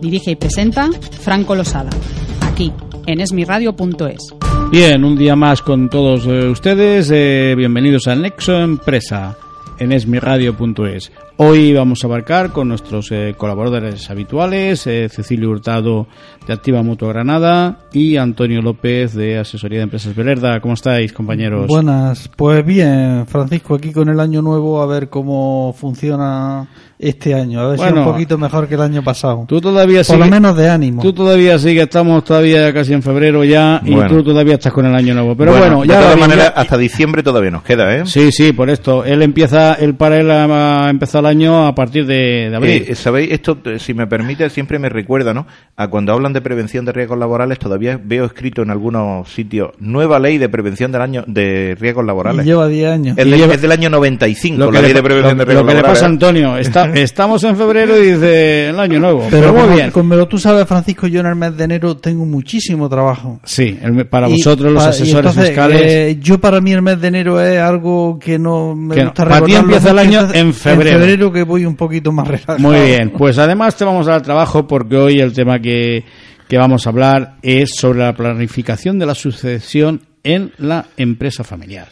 Dirige y presenta Franco Losada, aquí, en esmiradio.es. Bien, un día más con todos eh, ustedes. eh, bienvenidos a Nexo Empresa en esmiradio.es. Hoy vamos a abarcar con nuestros eh, colaboradores habituales, eh, Cecilio Hurtado de Activa Mutua Granada y Antonio López de Asesoría de Empresas Belerda. ¿Cómo estáis, compañeros? Buenas, pues bien, Francisco, aquí con el año nuevo a ver cómo funciona este año, a ver si Bueno, es un poquito mejor que el año pasado. Tú todavía Por lo menos de ánimo. Tú todavía sigues, estamos todavía casi en febrero ya y Bueno. tú todavía estás con el año nuevo. Pero bueno, de ya todas va bien, maneras, hasta diciembre todavía nos queda, ¿eh? Sí, sí, por esto. Él empieza, él para él ha empezado el año a partir de, de abril. Eh, ¿Sabéis? Esto, eh, si me permite, siempre me recuerda, ¿no? A cuando hablan de prevención de riesgos laborales, todavía veo escrito en algunos sitios, nueva ley de prevención del año de riesgos laborales. Y lleva 10 años. Es, Y de- lleva- es del año 95, lo que, la ley le, de prevención lo- de riesgos lo que le pasa a Antonio, está, estamos en febrero y dice el año nuevo. Pero, Pero muy bien. como tú sabes, Francisco, yo en el mes de enero tengo muchísimo trabajo. Sí, el- para Y vosotros los asesores entonces, fiscales. eh, yo para mí el mes de enero es algo que no me Que no, gusta para ti empieza el año entonces, en febrero. En febrero que voy un poquito más relajado. Muy bien, pues además te vamos a dar trabajo porque hoy el tema que, que vamos a hablar es sobre la planificación de la sucesión en la empresa familiar.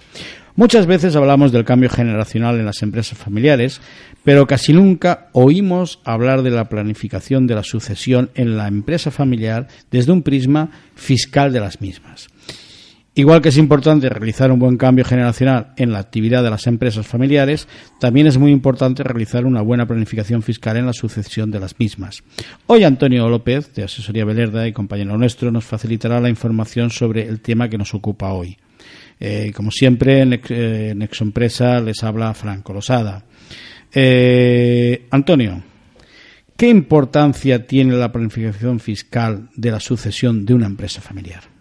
Muchas veces hablamos del cambio generacional en las empresas familiares, pero casi nunca oímos hablar de la planificación de la sucesión en la empresa familiar desde un prisma fiscal de las mismas. Igual que es importante realizar un buen cambio generacional en la actividad de las empresas familiares, también es muy importante realizar una buena planificación fiscal en la sucesión de las mismas. Hoy Antonio López, de Asesoría Belerda y compañero nuestro, nos facilitará la información sobre el tema que nos ocupa hoy. Eh, como siempre, en, eh, en Exoempresa les habla Franco Losada. Eh, Antonio, ¿qué importancia tiene la planificación fiscal de la sucesión de una empresa familiar?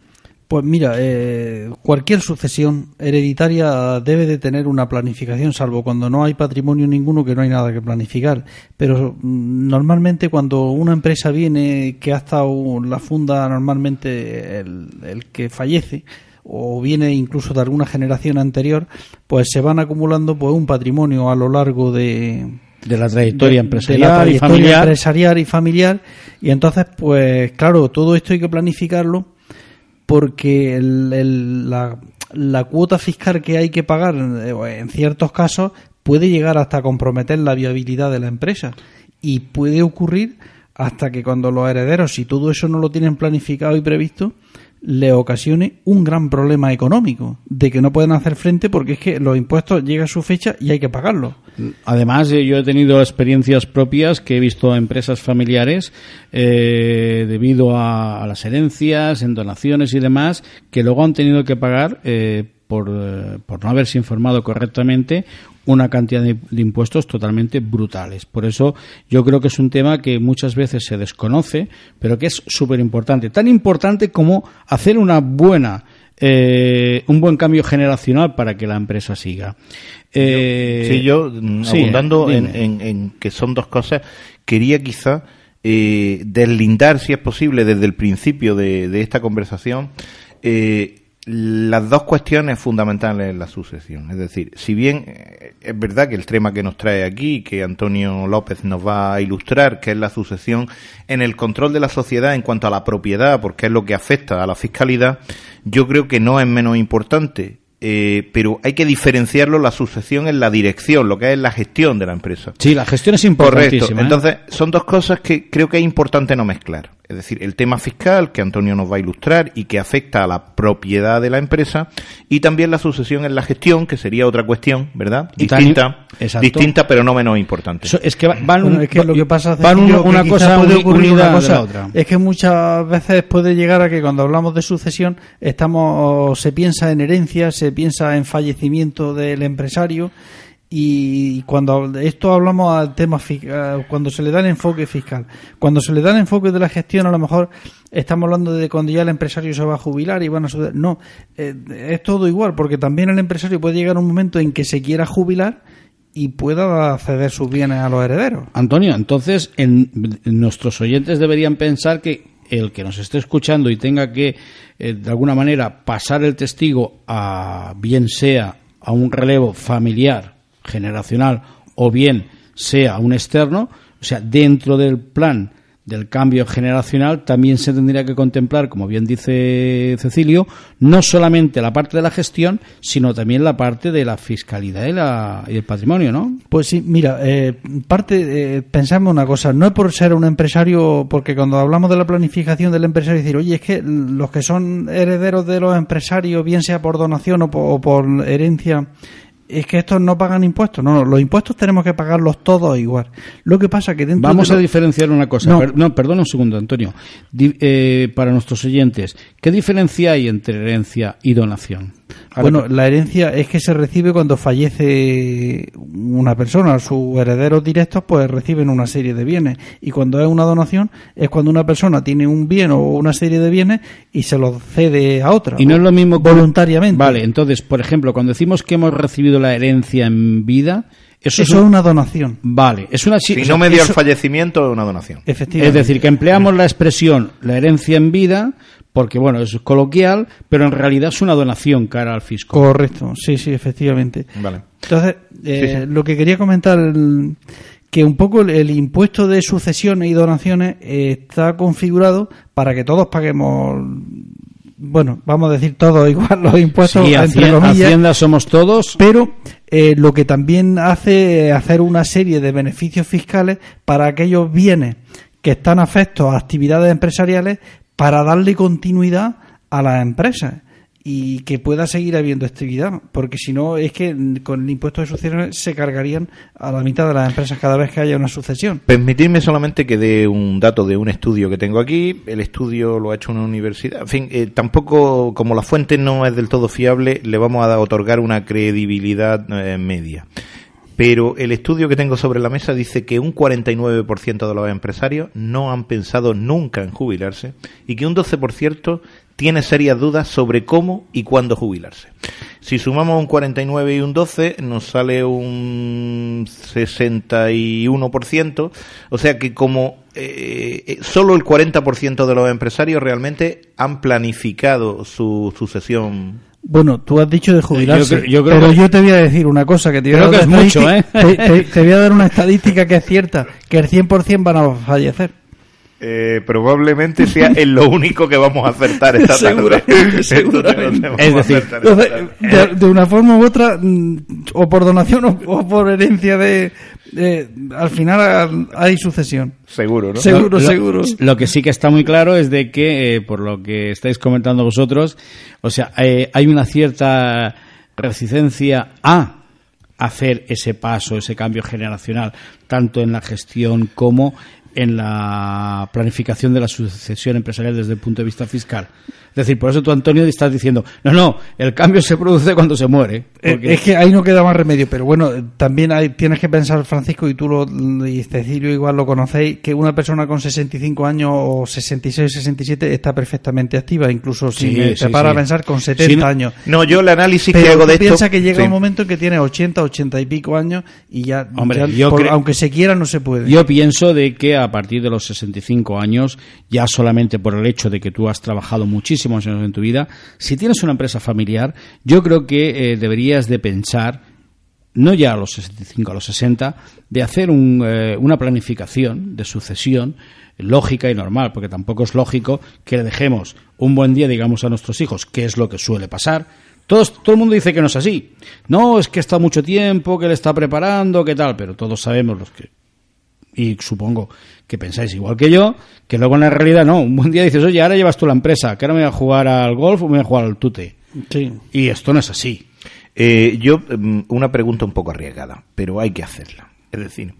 Pues mira, eh, cualquier sucesión hereditaria debe de tener una planificación, salvo cuando no hay patrimonio ninguno que no hay nada que planificar. Pero mm, normalmente cuando una empresa viene que ha estado la funda normalmente el, el que fallece o viene incluso de alguna generación anterior, pues se van acumulando pues un patrimonio a lo largo de, de la trayectoria empresarial de la y trayectoria familiar. empresarial y familiar y entonces pues claro todo esto hay que planificarlo porque el- la, la cuota fiscal que hay que pagar eh, en ciertos casos puede llegar hasta comprometer la viabilidad de la empresa. Y puede ocurrir hasta que cuando los herederos si todo eso no lo tienen planificado y previsto le ocasione un gran problema económico de que no pueden hacer frente porque es que los impuestos llegan a su fecha y hay que pagarlos. Además, eh, yo he tenido experiencias propias que he visto empresas familiares eh, debido a, a las herencias, en donaciones y demás, que luego han tenido que pagar eh, por, eh, por no haberse informado correctamente una cantidad de, de impuestos totalmente brutales. Por eso yo creo que es un tema que muchas veces se desconoce, pero que es súper importante. Tan importante como hacer una buena eh, un buen cambio generacional para que la empresa siga. Eh, Sí, yo, mm, sí, abundando en, en- en que son dos cosas, quería quizá eh, deslindar, si es posible, desde el principio de, de esta conversación, eh, las dos cuestiones fundamentales en la sucesión. Es decir, si bien eh, es verdad que el tema que nos trae aquí, que Antonio López nos va a ilustrar, que es la sucesión en el control de la sociedad en cuanto a la propiedad, porque es lo que afecta a la fiscalidad, yo creo que no es menos importante eh, pero hay que diferenciarlo la sucesión en la dirección, lo que es la gestión de la empresa. Sí, la gestión es importantísima. Correcto. ¿eh? Entonces, son dos cosas que creo que es importante no mezclar. Es decir, el tema fiscal que Antonio nos va a ilustrar y que afecta a la propiedad de la empresa y también la sucesión en la gestión, que sería otra cuestión, ¿verdad? Distinta, distinta pero no menos importante. es que van, es que lo que pasa van una, cosa puede ocurrir una cosa, otra. Es que muchas veces puede llegar a que cuando hablamos de sucesión estamos se piensa en herencia, se piensa en fallecimiento del empresario y cuando esto hablamos al tema fiscal, cuando se le da el enfoque fiscal, cuando se le da el enfoque de la gestión, a lo mejor estamos hablando de cuando ya el empresario se va a jubilar y van a no, eh, es todo igual, porque también el empresario puede llegar a un momento en que se quiera jubilar y pueda ceder sus bienes a los herederos. Antonio, entonces en, nuestros oyentes deberían pensar que el que nos esté escuchando y tenga que eh, de alguna manera pasar el testigo a bien sea a un relevo familiar generacional o bien sea un externo, o sea, dentro del plan del cambio generacional también se tendría que contemplar, como bien dice Cecilio, no solamente la parte de la gestión, sino también la parte de la fiscalidad y, la, y el patrimonio, ¿no? Pues sí, mira, eh, parte, eh, pensamos una cosa, no es por ser un empresario, porque cuando hablamos de la planificación del empresario, decir, oye, es que los que son herederos de los empresarios, bien sea por donación o por herencia, es que estos no pagan impuestos. No, los impuestos tenemos que pagarlos todos igual. Lo que pasa que dentro Vamos a diferenciar una cosa. No, perdona un segundo, Antonio. Eh, para nuestros oyentes, ¿qué diferencia hay entre herencia y donación? bueno, la herencia es que se recibe cuando fallece una persona. Sus herederos directos pues reciben una serie de bienes. Y cuando es una donación es cuando una persona tiene un bien o una serie de bienes y se los cede a otra. Y no es lo mismo voluntariamente. Vale, entonces, por ejemplo, cuando decimos que hemos recibido la herencia en vida, eso, es, una donación. Vale, es una si no me dio el fallecimiento es una donación. Efectivamente. Es decir, que empleamos la expresión la herencia en vida porque bueno, es coloquial, pero en realidad es una donación cara al fisco. Correcto, sí, sí, efectivamente. Vale. Entonces, eh, lo que quería comentar, que un poco el, impuesto de sucesiones y donaciones está configurado para que todos paguemos bueno, vamos a decir todos igual los impuestos sí, entre Hacienda somos todos, pero eh, lo que también hace hacer una serie de beneficios fiscales para aquellos bienes que están afectos a actividades empresariales para darle continuidad a las empresas y que pueda seguir habiendo actividad, porque si no es que con el impuesto de sucesiones se cargarían a la mitad de las empresas cada vez que haya una sucesión. Permitidme solamente que dé un dato de un estudio que tengo aquí. El estudio lo ha hecho una universidad. En fin, eh, tampoco, como la fuente no es del todo fiable, le vamos a otorgar una credibilidad eh, media pero el estudio que tengo sobre la mesa dice que un 49% de los empresarios no han pensado nunca en jubilarse y que un 12% tiene serias dudas sobre cómo y cuándo jubilarse. Si sumamos un 49 y un 12, nos sale un 61%, o sea que como eh, eh, solo el 40% de los empresarios realmente han planificado su sucesión bueno, tú has dicho de jubilarse, pero yo te voy a decir una cosa que te voy a dar mucho, ¿eh? te, voy a dar una estadística que es cierta, que el 100% van a fallecer. Eh, probablemente sea en lo único que vamos a acertar esta tarde. es decir, de, una forma u otra, mm, o por donación o por herencia de, eh, al final hay sucesión. Seguro, ¿no? Seguro, seguro. Lo que sí que está muy claro es de que, eh, por lo que estáis comentando vosotros, o sea, eh, hay una cierta resistencia a hacer ese paso, ese cambio generacional, tanto en la gestión como en la planificación de la sucesión empresarial desde el punto de vista fiscal. Es decir, por eso tú, Antonio, estás diciendo, no, no, el cambio se produce cuando se muere. Eh, es que ahí no queda más remedio, pero bueno, también hay, tienes que pensar, Francisco, y tú lo, y Cecilio igual lo conocéis, que una persona con 65 años o 66, 67 está perfectamente activa, incluso si se para a pensar con 70 años. No, yo el análisis que hago de esto... piensa que llega un momento en que tiene 80, 80 y pico años y ya, Hombre, aunque se quiera, no se puede. Yo pienso de que a partir de los 65 años, ya solamente por el hecho de que tú has trabajado muchísimos años en tu vida, si tienes una empresa familiar, yo creo que eh, deberías de pensar no ya a los 65, a los 60, de hacer un, eh, una planificación de sucesión lógica y normal, porque tampoco es lógico que le dejemos un buen día, digamos, a nuestros hijos, que es lo que suele pasar. Todos, todo el mundo dice que no es así. No, es que está mucho tiempo, que le está preparando, que tal, pero todos sabemos los que y supongo que pensáis igual que yo, que luego en la realidad no. Un buen día dices, oye, ahora llevas tú la empresa, que ahora me voy a jugar al golf o me voy a jugar al tute. Sí. Y esto no es así. Eh, yo, mm, una pregunta un poco arriesgada, pero hay que hacerla. Es decir,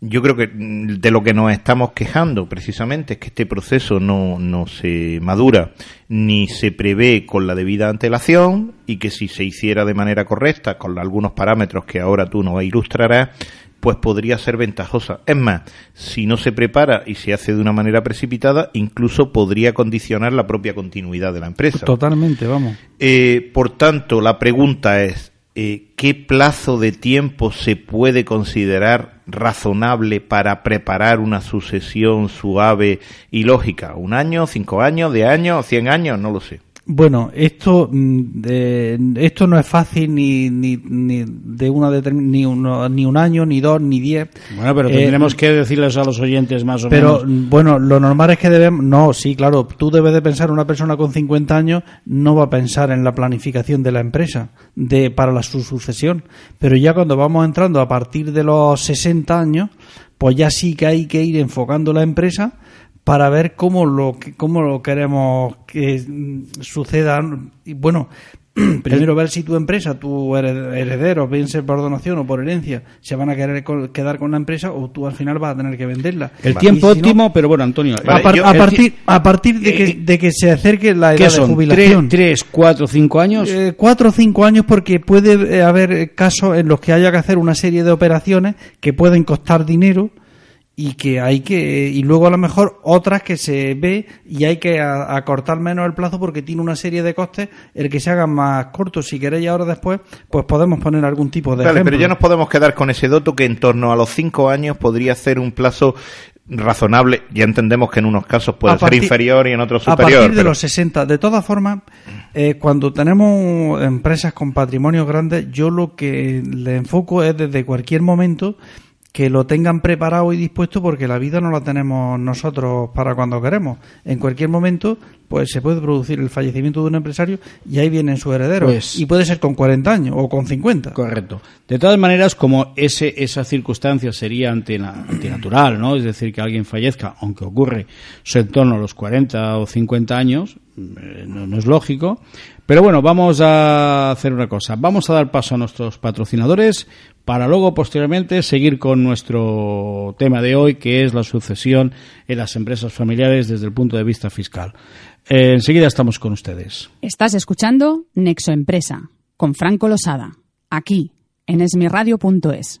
yo creo que mm, de lo que nos estamos quejando precisamente es que este proceso no, no se madura ni se prevé con la debida antelación y que si se hiciera de manera correcta, con algunos parámetros que ahora tú nos ilustrarás, pues podría ser ventajosa. Es más, si no se prepara y se hace de una manera precipitada, incluso podría condicionar la propia continuidad de la empresa. Totalmente, vamos. Eh, por tanto, la pregunta es, eh, ¿qué plazo de tiempo se puede considerar razonable para preparar una sucesión suave y lógica? ¿Un año, cinco años, de años, cien años? No lo sé. Bueno, esto mm, de, esto no es fácil ni, ni, ni de una determin- ni, uno, ni un año, ni dos, ni diez. Bueno, pero Eh, tendremos que decirles a los oyentes más o Pero menos. bueno, lo normal es que debemos. No, sí, claro. Tú debes de pensar, una persona con 50 años no va a pensar en la planificación de la empresa de para la su sucesión. Pero ya cuando vamos entrando a partir de los 60 años, pues ya sí que hay que ir enfocando la empresa para ver cómo lo que- cómo lo queremos que suceda y bueno primero ver si tu empresa tu hered- heredero bien sea por donación o por herencia se van a querer quedar con la empresa o tú al final vas a tener que venderla El tiempo si no, óptimo, pero bueno, Antonio. a, Vale, par- yo- a el partir a partir de que, eh, de que se acerque la edad ¿Qué de jubilación ¿Tres, tres, cuatro, cinco años? eh, cuatro o cinco años porque puede eh, haber casos en los que haya que hacer una serie de operaciones que pueden costar dinero y que hay que y luego a lo mejor otras que se ve y hay que a- acortar menos el plazo porque tiene una serie de costes el que se hagan más cortos si queréis ahora después pues podemos poner algún tipo de Vale, ejemplo. pero ya nos podemos quedar con ese dato que en torno a los cinco años podría ser un plazo razonable. Ya entendemos que en unos casos puede A ser inferior y en otros A superior. partir de pero- los 60. De todas formas, eh, cuando tenemos empresas con patrimonios grandes, yo lo que le enfoco es desde cualquier momento que lo tengan preparado y dispuesto porque la vida no la tenemos nosotros para cuando queremos. En cualquier momento, pues se puede producir el fallecimiento de un empresario y ahí vienen sus herederos. Pues- y puede ser con 40 años o con 50. Correcto. De todas maneras, como ese, esa circunstancia sería antina- antinatural, ¿no? Es decir, que alguien fallezca, aunque ocurre eso en torno a los 40 o 50 años, eh, no, no es lógico. Pero bueno, vamos a hacer una cosa. Vamos a dar paso a nuestros patrocinadores para luego, posteriormente, seguir con nuestro tema de hoy, que es la sucesión en las empresas familiares desde el punto de vista fiscal. Eh, enseguida estamos con ustedes. Estás escuchando Nexo Empresa con Franco Losada, aquí en esmiradio.es.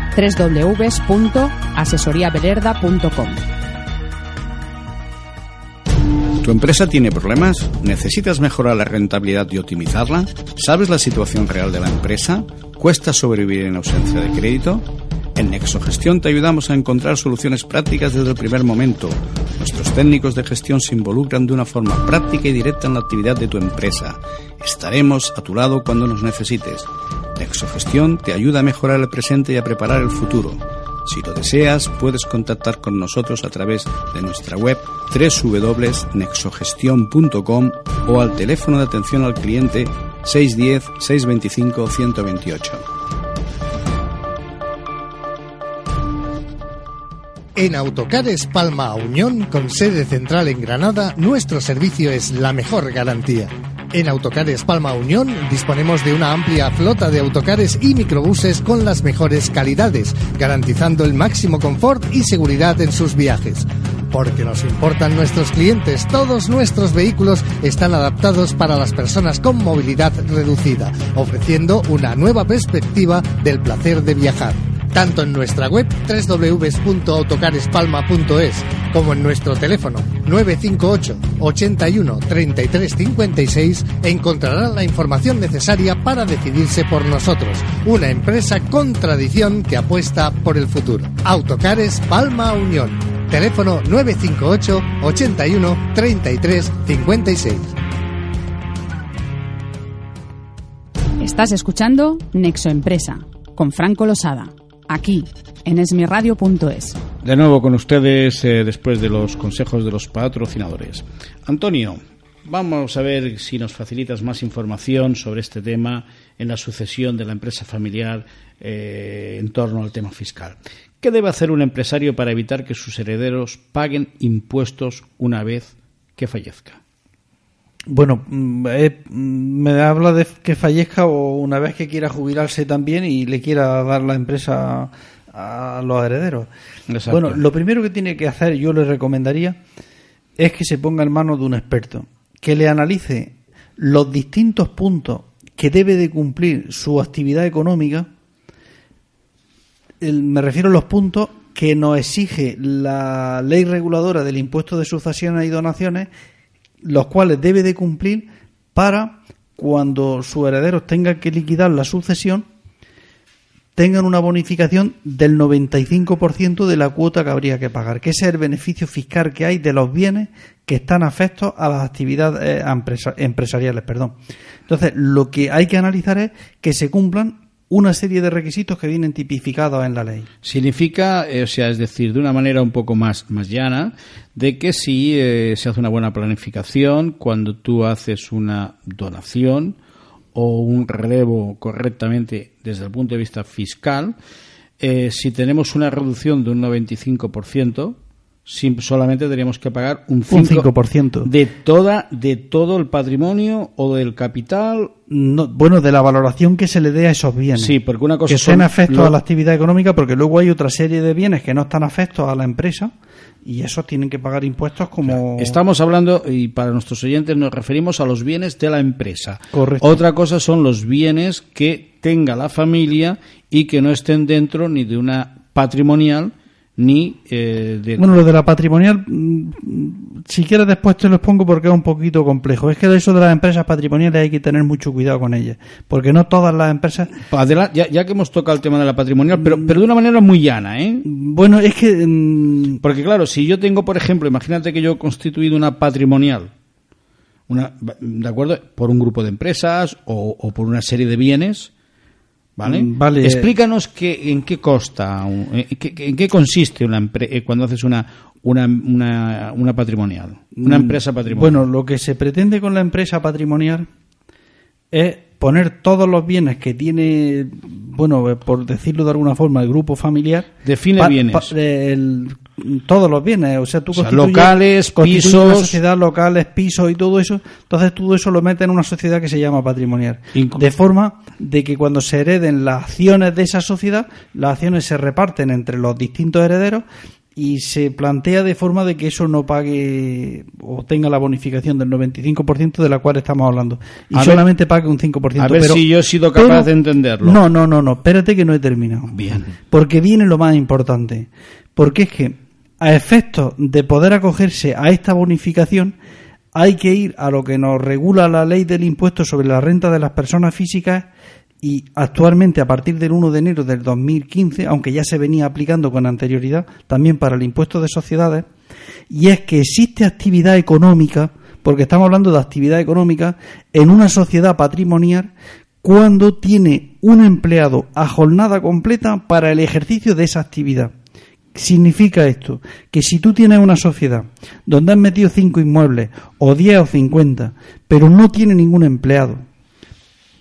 www.asesoriabelerda.com. ¿Tu empresa tiene problemas? ¿Necesitas mejorar la rentabilidad y optimizarla? ¿Sabes la situación real de la empresa? ¿Cuesta sobrevivir en ausencia de crédito? En Nexogestión te ayudamos a encontrar soluciones prácticas desde el primer momento. Nuestros técnicos de gestión se involucran de una forma práctica y directa en la actividad de tu empresa. Estaremos a tu lado cuando nos necesites. Nexogestión te ayuda a mejorar el presente y a preparar el futuro. Si lo deseas, puedes contactar con nosotros a través de nuestra web www.nexogestion.com o al teléfono de atención al cliente 610-625-128. En Autocares Palma Unión, con sede central en Granada, nuestro servicio es la mejor garantía. En Autocares Palma Unión disponemos de una amplia flota de autocares y microbuses con las mejores calidades, garantizando el máximo confort y seguridad en sus viajes. Porque nos importan nuestros clientes, todos nuestros vehículos están adaptados para las personas con movilidad reducida, ofreciendo una nueva perspectiva del placer de viajar tanto en nuestra web www.autocarespalma.es como en nuestro teléfono 958 81 33 56 encontrarán la información necesaria para decidirse por nosotros, una empresa con tradición que apuesta por el futuro. Autocares Palma Unión. Teléfono 958 81 33 56. Estás escuchando Nexo Empresa con Franco Losada aquí en esmiradio.es. De nuevo con ustedes eh, después de los consejos de los patrocinadores. Antonio, vamos a ver si nos facilitas más información sobre este tema en la sucesión de la empresa familiar eh, en torno al tema fiscal. ¿Qué debe hacer un empresario para evitar que sus herederos paguen impuestos una vez que fallezca? Bueno, mm, eh, mm, me habla de que fallezca o una vez que quiera jubilarse también y le quiera dar la empresa a los herederos. Bueno, lo primero que tiene que hacer, yo le recomendaría, es que se ponga en manos de un experto, que le analice los distintos puntos que debe de cumplir su actividad económica. me refiero a los puntos que nos exige la ley reguladora del impuesto de sucesiones y donaciones los cuales debe de cumplir para cuando sus herederos tengan que liquidar la sucesión tengan una bonificación del 95% de la cuota que habría que pagar, que ese es el beneficio fiscal que hay de los bienes que están afectos a las actividades eh, empresariales. Perdón. Entonces, lo que hay que analizar es que se cumplan una serie de requisitos que vienen tipificados en la ley. Significa, eh, o sea, es decir, de una manera un poco más, más llana, de que si eh, se hace una buena planificación, cuando tú haces una donación o un relevo correctamente desde el punto de vista fiscal, eh, si tenemos una reducción de un 95%, solamente tendríamos que pagar un 5%, de toda de todo el patrimonio o del capital bueno de la valoración que se le dé a esos bienes. Sí porque una cosa que son afectos a la actividad económica porque luego hay otra serie de bienes que no están afectos a la empresa y esos tienen que pagar impuestos como estamos hablando y para nuestros oyentes nos referimos a los bienes de la empresa. Correcto. Otra cosa son los bienes que tenga la familia y que no estén dentro ni de una patrimonial ni eh, de... Bueno, lo de la patrimonial, mm, si quieres después te lo expongo porque es un poquito complejo. Es que de eso de las empresas patrimoniales hay que tener mucho cuidado con ellas, porque no todas las empresas... ya, que hemos tocado el tema de la patrimonial, pero, pero de una manera muy llana, ¿eh? Bueno, es que... Mm, porque claro, si yo tengo, por ejemplo, imagínate que yo he constituido una patrimonial, una, ¿de acuerdo? Por un grupo de empresas o, o por una serie de bienes ¿Vale? Mm, vale. Explícanos qué, en qué consta, en qué, en qué consiste una eh, cuando haces una, una, una, una patrimonial, una mm, empresa patrimonial. Bueno, lo que se pretende con la empresa patrimonial es poner todos los bienes que tiene, bueno, eh, por decirlo de alguna forma, el grupo familiar. Define bienes. el, todos los bienes, o sea, tú locales, pisos, una sociedad, locales, pisos y todo eso, entonces todo eso lo mete en una sociedad que se llama patrimonial. de forma de que cuando se hereden las acciones de esa sociedad, las acciones se reparten entre los distintos herederos y se plantea de forma de que eso no pague o tenga la bonificación del 95% de la cual estamos hablando y solamente pague un 5%. A ver si yo he sido capaz de entenderlo. No, no, no, no, espérate que no he terminado. Bien. Porque viene lo más importante. Porque es que a efectos de poder acogerse a esta bonificación, hay que ir a lo que nos regula la ley del impuesto sobre la renta de las personas físicas y actualmente a partir del 1 de enero del 2015, aunque ya se venía aplicando con anterioridad también para el impuesto de sociedades, y es que existe actividad económica, porque estamos hablando de actividad económica, en una sociedad patrimonial cuando tiene un empleado a jornada completa para el ejercicio de esa actividad significa esto? Que si tú tienes una sociedad donde has metido cinco inmuebles, o 10 o 50, pero no tiene ningún empleado,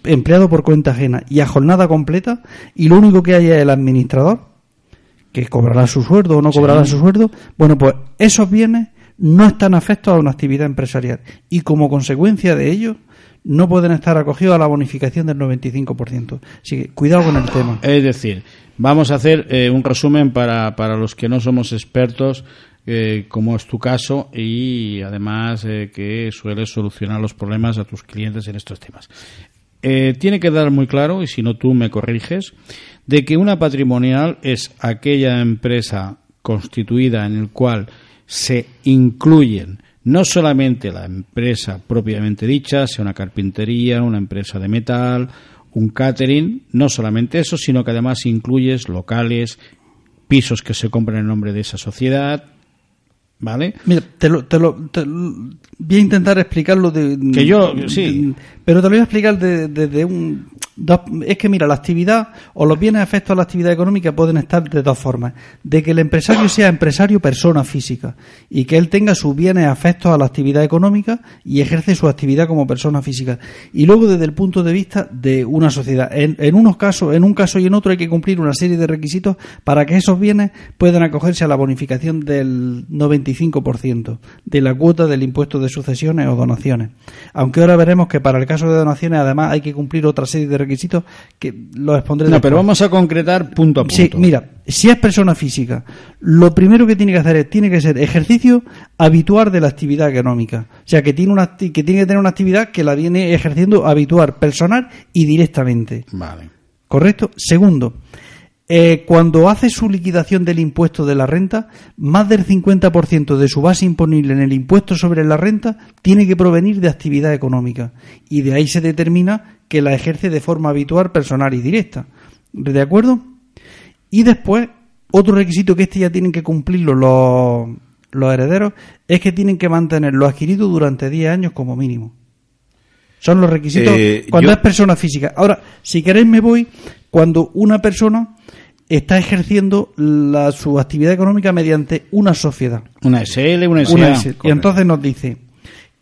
empleado por cuenta ajena y a jornada completa, y lo único que hay es el administrador, que cobrará su sueldo o no cobrará su sueldo, bueno, pues esos bienes no están afectos a una actividad empresarial y como consecuencia de ello no pueden estar acogidos a la bonificación del 95%. Así que cuidado con el tema. Es decir, Vamos a hacer eh, un resumen para, para los que no somos expertos eh, como es tu caso, y además eh, que sueles solucionar los problemas a tus clientes en estos temas. Eh, tiene que dar muy claro, y si no tú me corriges, de que una patrimonial es aquella empresa constituida en el cual se incluyen no solamente la empresa propiamente dicha, sea una carpintería, una empresa de metal, un catering, no solamente eso, sino que además incluyes locales, pisos que se compran en nombre de esa sociedad, ¿vale? Mira, te lo, te lo, te lo- voy a intentar explicarlo de... Que yo, sí. de- pero te lo voy a explicar desde de, de un... es que mira, la actividad o los bienes afectos a la actividad económica pueden estar de dos formas. De que el empresario sea empresario persona física y que él tenga sus bienes afectos a la actividad económica y ejerce su actividad como persona física. Y luego desde el punto de vista de una sociedad. En, en unos casos, en un caso y en otro hay que cumplir una serie de requisitos para que esos bienes puedan acogerse a la bonificación del 95% de la cuota del impuesto de sucesiones o donaciones. Aunque ahora veremos que para el caso de donaciones además hay que cumplir otra serie de requisitos que los expondré No, después. pero vamos a concretar punto a punto. Sí, mira, si es persona física, lo primero que tiene que hacer es, tiene que ser ejercicio habitual de la actividad económica. O sea, que tiene, una, que tiene que tener una actividad que la viene ejerciendo habitual, personal y directamente. Vale. ¿Correcto? Segundo, eh, cuando hace su liquidación del impuesto de la renta, más del 50% de su base imponible en el impuesto sobre la renta tiene que provenir de actividad económica. Y de ahí se determina que la ejerce de forma habitual, personal y directa. ¿De acuerdo? Y después, otro requisito que este ya tienen que cumplirlo los, los herederos es que tienen que mantener lo adquirido durante 10 años como mínimo. Son los requisitos Eh, cuando yo- es persona física. Ahora, si queréis me voy cuando una persona está ejerciendo la, su actividad económica mediante una sociedad. Una SL, una SA. Una. Y entonces nos dice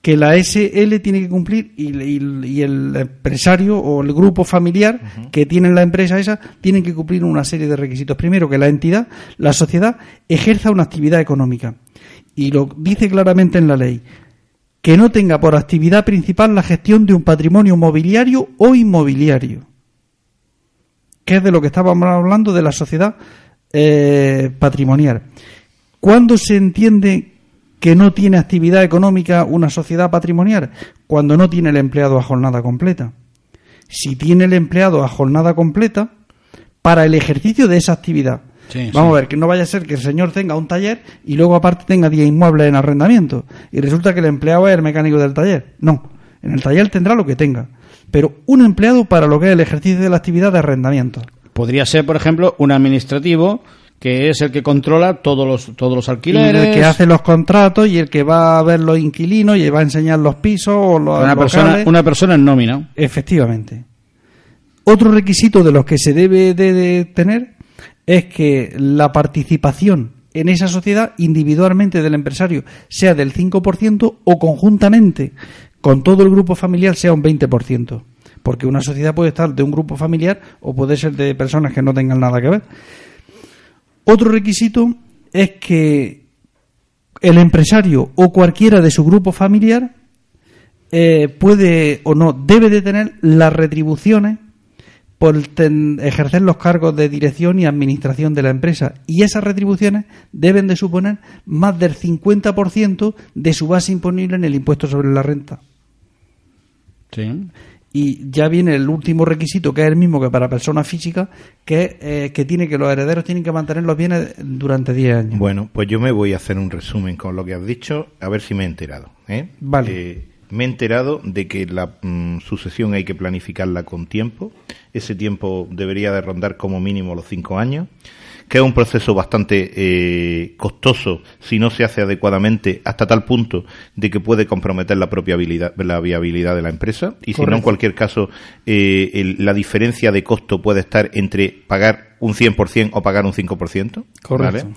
que la SL tiene que cumplir y, y- y el empresario o el grupo familiar que tiene la empresa esa tienen que cumplir una serie de requisitos. Primero, que la entidad, la sociedad, ejerza una actividad económica. Y lo dice claramente en la ley. Que no tenga por actividad principal la gestión de un patrimonio mobiliario o inmobiliario. Que es de lo que estábamos hablando de la sociedad eh, patrimonial. ¿Cuándo se entiende que no tiene actividad económica una sociedad patrimonial? Cuando no tiene el empleado a jornada completa. Si tiene el empleado a jornada completa, para el ejercicio de esa actividad. Sí, Vamos sí. a ver, que no vaya a ser que el señor tenga un taller y luego aparte tenga 10 inmuebles en arrendamiento. Y resulta que el empleado es el mecánico del taller. No, en el taller tendrá lo que tenga. Pero un empleado para lo que es el ejercicio de la actividad de arrendamiento. Podría ser, por ejemplo, un administrativo que es el que controla todos los todos los Y alquileres. el que hace los contratos y el que va a ver los inquilinos y va a enseñar los pisos o los una persona, una persona en nómina. Efectivamente. Otro requisito de los que se debe de, de tener es que la participación en esa sociedad individualmente del empresario sea del 5% o conjuntamente con todo el grupo familiar sea un 20%. Porque una sociedad puede estar de un grupo familiar o puede ser de personas que no tengan nada que ver. Otro requisito es que el empresario o cualquiera de su grupo familiar eh, puede o no debe de tener las retribuciones por ejercer los cargos de dirección y administración de la empresa y esas retribuciones deben de suponer más del 50% de su base imponible en el impuesto sobre la renta. Sí. Y ya viene el último requisito, que es el mismo que para personas físicas, que es eh, que tiene que los herederos tienen que mantener los bienes durante 10 años. Bueno, pues yo me voy a hacer un resumen con lo que has dicho, a ver si me he enterado. ¿eh? Vale. Eh, me he enterado de que la mm, sucesión hay que planificarla con tiempo. Ese tiempo debería de rondar como mínimo los cinco años. Que es un proceso bastante eh, costoso si no se hace adecuadamente hasta tal punto de que puede comprometer la propia habilidad, la viabilidad de la empresa. Y si no, en cualquier caso, eh, el- la diferencia de costo puede estar entre pagar un 100% o pagar un 5%. Correcto. ¿vale?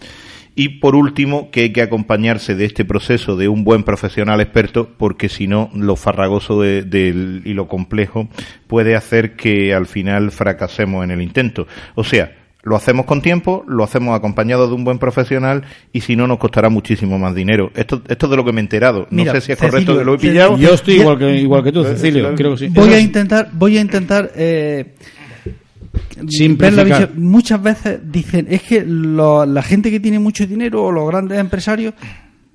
Y por último, que hay que acompañarse de este proceso de un buen profesional experto, porque si no, lo farragoso de- del- y lo complejo puede hacer que al final fracasemos en el intento. O sea, lo hacemos con tiempo, lo hacemos acompañado de un buen profesional y si no, nos costará muchísimo más dinero. Esto, esto es de lo que me he enterado. No Mira, sé si es Cecilio, correcto que lo he pillado. Yo estoy igual que, igual que tú, Cecilio. Creo que sí. Voy a intentar, voy a intentar eh, ver la visión. Muchas veces dicen, es que lo- la gente que tiene mucho dinero o los grandes empresarios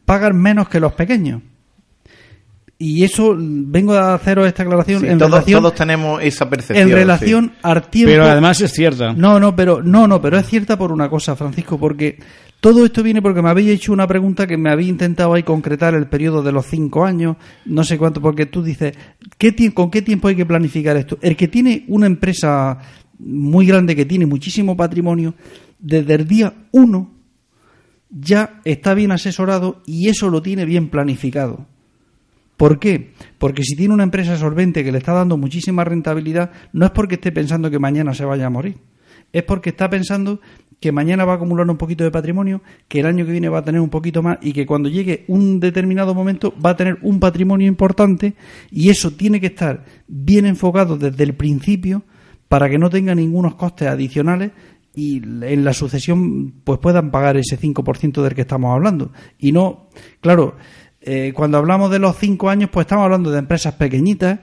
pagan menos que los pequeños. Y eso, vengo a haceros esta aclaración Sí, en todos, relación, todos tenemos esa percepción. en relación al tiempo. Pero además es cierta. No, no, pero no, no, pero es cierta por una cosa, Francisco, porque todo esto viene porque me habéis hecho una pregunta que me había intentado ahí concretar el periodo de los cinco años, no sé cuánto, porque tú dices, ¿qué ¿con qué tiempo hay que planificar esto? El que tiene una empresa muy grande que tiene muchísimo patrimonio, desde el día uno ya está bien asesorado y eso lo tiene bien planificado. ¿Por qué? Porque si tiene una empresa solvente que le está dando muchísima rentabilidad, no es porque esté pensando que mañana se vaya a morir. Es porque está pensando que mañana va a acumular un poquito de patrimonio, que el año que viene va a tener un poquito más y que cuando llegue un determinado momento va a tener un patrimonio importante y eso tiene que estar bien enfocado desde el principio para que no tenga ningunos costes adicionales y en la sucesión pues puedan pagar ese 5% del que estamos hablando. Y no, claro, eh, cuando hablamos de los cinco años, pues estamos hablando de empresas pequeñitas,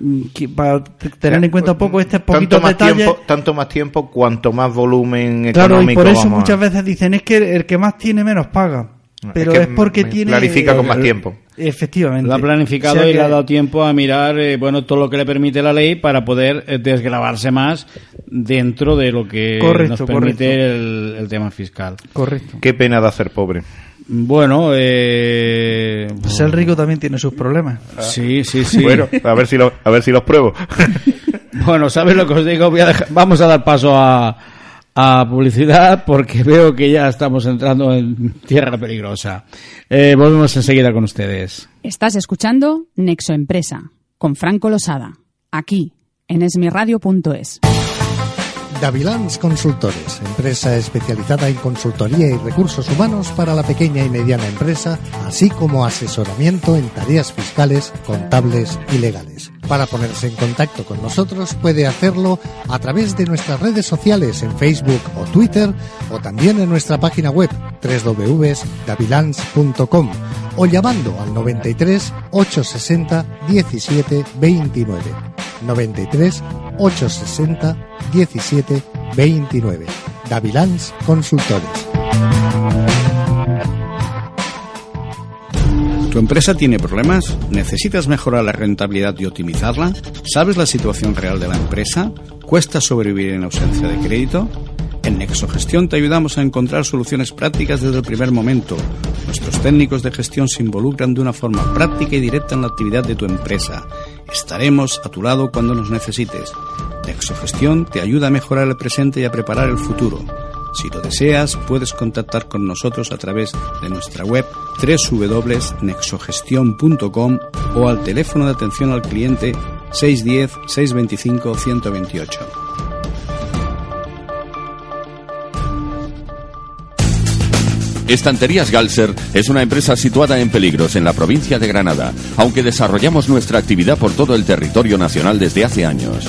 mm, que para tener en cuenta un poco este poquito tanto más detalles. tiempo, tanto más tiempo, cuanto más volumen Claro, y económico por eso muchas veces dicen es que el que más tiene menos paga. Pero Es es, que porque me tiene. clarifica con más tiempo. Efectivamente. Lo ha planificado O sea y le ha dado tiempo a mirar eh, bueno todo lo que le permite la ley para poder eh, desgravarse más dentro de lo que Correcto, nos permite correcto. el, el tema fiscal. Correcto. Qué pena de ser pobre. Bueno, eh, Ser rico también tiene sus problemas. sí, sí, sí. Bueno, a ver si lo, a ver si los pruebo. Bueno, ¿sabes lo que os digo? Voy a dejar- vamos a dar paso a, a publicidad porque veo que ya estamos entrando en tierra peligrosa. Eh, volvemos enseguida con ustedes. Estás escuchando Nexo Empresa con Franco Losada, aquí en esmirradio.es. Davilans Consultores, empresa especializada en consultoría y recursos humanos para la pequeña y mediana empresa, así como asesoramiento en tareas fiscales, contables y legales. Para ponerse en contacto con nosotros puede hacerlo a través de nuestras redes sociales en Facebook o Twitter o también en nuestra página web www.davilans.com o llamando al 93 860 17 29. 93 860 17 29. Davilans Consultores. ¿Tu empresa tiene problemas? ¿Necesitas mejorar la rentabilidad y optimizarla? ¿Sabes la situación real de la empresa? ¿Cuesta sobrevivir en ausencia de crédito? En Nexogestión te ayudamos a encontrar soluciones prácticas desde el primer momento. Nuestros técnicos de gestión se involucran de una forma práctica y directa en la actividad de tu empresa. Estaremos a tu lado cuando nos necesites. Nexogestión te ayuda a mejorar el presente y a preparar el futuro. Si lo deseas, puedes contactar con nosotros a través de nuestra web www.nexogestion.com o al teléfono de atención al cliente 610-625-128. Estanterías Galser es una empresa situada en Peligros, en la provincia de Granada, aunque desarrollamos nuestra actividad por todo el territorio nacional desde hace años.